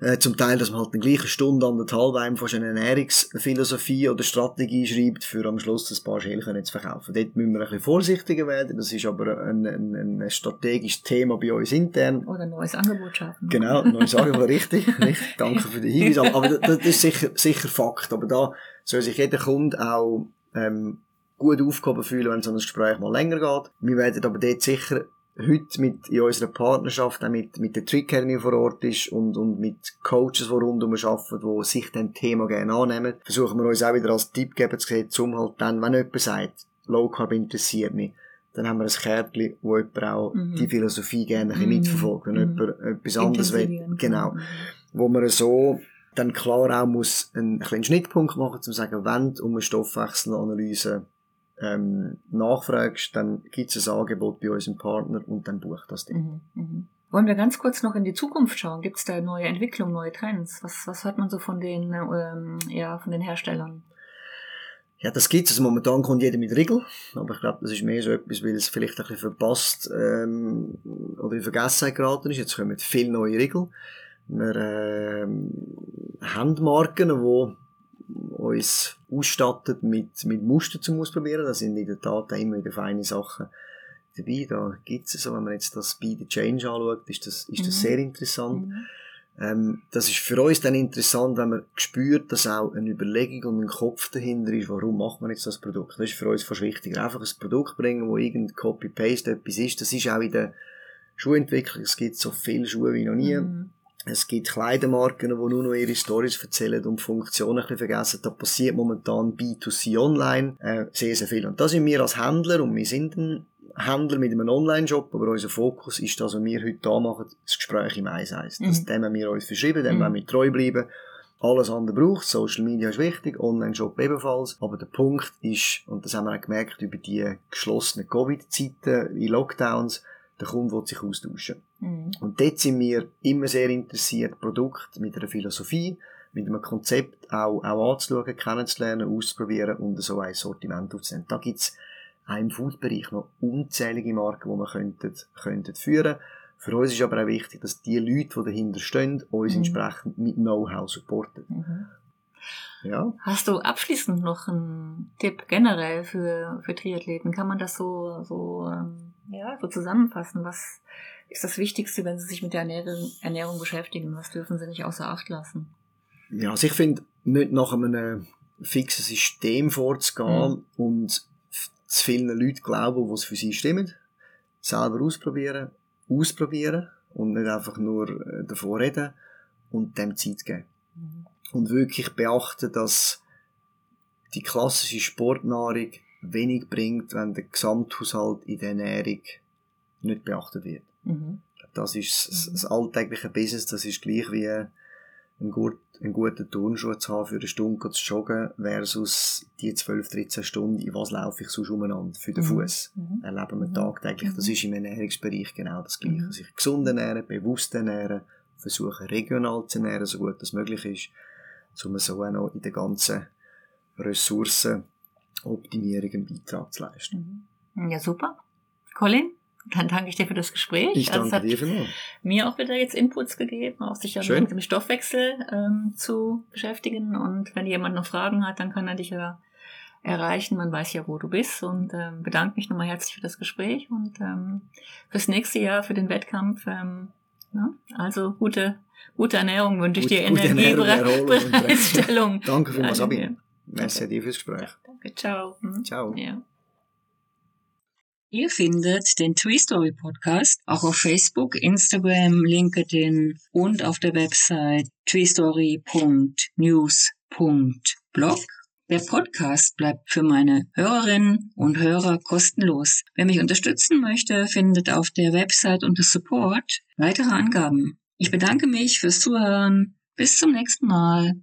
äh, zum Teil, dass man halt eine gleiche Stunde, anderthalb einem fast eine Ernährungsphilosophie oder Strategie schreibt, für am Schluss ein paar Schälen können zu verkaufen. Dort müssen wir ein bisschen vorsichtiger werden. Das ist aber ein, ein, ein strategisches Thema bei uns intern. Oder ein neues Angebot schaffen? Genau, neues Angebot, richtig, richtig. Danke für den Hinweis. Aber das, das ist sicher, sicher Fakt. Aber da soll sich jeder Kunde auch ähm, gut aufgehoben fühlen, wenn so ein Gespräch mal länger geht. Wir werden aber dort sicher heute mit in unserer Partnerschaft auch mit, mit der Trick die vor Ort ist und, und mit Coaches, die rundum arbeiten, die sich dem Thema gerne annehmen, versuchen wir uns auch wieder als Tipp geben zu sehen, um halt dann, wenn jemand sagt, Low Carb interessiert mich, dann haben wir ein Kärtchen, wo jemand auch Mhm. die Philosophie gerne ein bisschen Mhm. mitverfolgt. Wenn Mhm. jemand etwas anderes will, genau, Mhm. wo man so dann klar auch muss einen kleinen Schnittpunkt machen, um zu sagen, wenn um eine Stoffwechselanalyse ähm, nachfragst, dann gibt es ein Angebot bei unserem Partner und dann bucht das Ding. Mhm, mhm. Wollen wir ganz kurz noch in die Zukunft schauen? Gibt es da neue Entwicklungen, neue Trends? Was, was hört man so von den, ähm, ja, von den Herstellern? Ja, das gibt's. Also momentan kommt jeder mit Riegel, aber ich glaube, das ist mehr so etwas, weil es vielleicht ein bisschen verpasst ähm, oder in Vergessenheit geraten ist. Jetzt kommen viele neue Riegel. Wir ähm, haben Marken, die uns ausstattet mit, mit Muster zum Ausprobieren. Da sind in der Tat immer wieder feine Sachen dabei. Da gibt's es so, wenn man jetzt das the Change anschaut, ist das, ist das Mhm. sehr interessant. Mhm. Ähm, das ist für uns dann interessant, wenn man spürt, dass auch eine Überlegung und ein Kopf dahinter ist, warum macht man jetzt das Produkt. Das ist für uns fast wichtiger. Einfach ein Produkt bringen, wo irgendein Copy-Paste etwas ist. Das ist auch in der Schuhentwicklung. Es gibt so viele Schuhe wie noch nie. Mhm. Es gibt Kleidermarken, die nur noch ihre Stories erzählen und Funktionen ein bisschen vergessen. Da passiert momentan B2C online äh, sehr, sehr viel. Und da sind wir als Händler, und wir sind ein Händler mit einem Online-Shop, aber unser Fokus ist das, was wir heute da machen, das Gespräch im 1-1. Das Mhm. dem haben wir uns verschrieben, dem Mhm. wollen wir treu bleiben. Alles andere braucht Social Media ist wichtig, Online-Shop ebenfalls. Aber der Punkt ist, und das haben wir auch gemerkt über die geschlossenen Covid-Zeiten, in Lockdowns, der Kunde will sich austauschen. Mhm. Und dort sind wir immer sehr interessiert, Produkte mit einer Philosophie, mit einem Konzept auch, auch anzuschauen, kennenzulernen, auszuprobieren und so ein Sortiment aufzunehmen. Da gibt's auch im Food-Bereich noch unzählige Marken, die wir könnten, könnten führen Für uns ist aber auch wichtig, dass die Leute, die dahinter stehen, uns Mhm. entsprechend mit Know-how supporten. Mhm. Ja. Hast du abschließend noch einen Tipp generell für, für Triathleten? Kann man das so, so, ähm, ja, so zusammenfassen? Was ist das Wichtigste, wenn sie sich mit der Ernährung, Ernährung beschäftigen? Was dürfen sie nicht außer Acht lassen? Ja, also ich finde, nicht nach einem fixen System vorzugehen und f- zu vielen Leuten glauben, es für sie stimmt. Selber ausprobieren, ausprobieren und nicht einfach nur äh, davor reden und dem Zeit geben. Mhm. Und wirklich beachten, dass die klassische Sportnahrung wenig bringt, wenn der Gesamthaushalt in der Ernährung nicht beachtet wird. Mhm. Das ist das, Mhm. das alltägliche Business, das ist gleich wie einen, gut, einen guten Turnschuh zu haben für eine Stunde zu joggen versus die 12, 13 Stunden, in was laufe ich sonst umeinander für den Mhm. Fuß. Mhm. Erleben wir Mhm. tagtäglich. Das ist im Ernährungsbereich genau das Gleiche. Mhm. Sich gesund ernähren, bewusst ernähren, versuchen regional zu ernähren, so gut das möglich ist, um so auch noch in der ganzen Ressourcenoptimierung einen Beitrag zu leisten. Mhm. Ja, super. Colin, dann danke ich dir für das Gespräch. Ich Also danke hat dir vielmals. mir auch wieder jetzt Inputs gegeben, auch sich ja mit dem Stoffwechsel ähm, zu beschäftigen. Und wenn jemand noch Fragen hat, dann kann er dich ja erreichen. Man weiß ja, wo du bist. Und ähm, bedanke mich nochmal herzlich für das Gespräch und ähm, fürs nächste Jahr, für den Wettkampf. Ähm, ne? Also gute, gute Ernährung wünsche ich Gute- dir, gute. Energiebereitstellung. Danke vielmals, Danke. Sabine. Merci dir fürs Gespräch. Danke, ciao. Mhm. Ciao. Ja. Ihr findet den Tree Story Podcast auch auf Facebook, Instagram, LinkedIn und auf der Website treestory.news.blog. Der Podcast bleibt für meine Hörerinnen und Hörer kostenlos. Wer mich unterstützen möchte, findet auf der Website unter Support weitere Angaben. Ich bedanke mich fürs Zuhören. Bis zum nächsten Mal.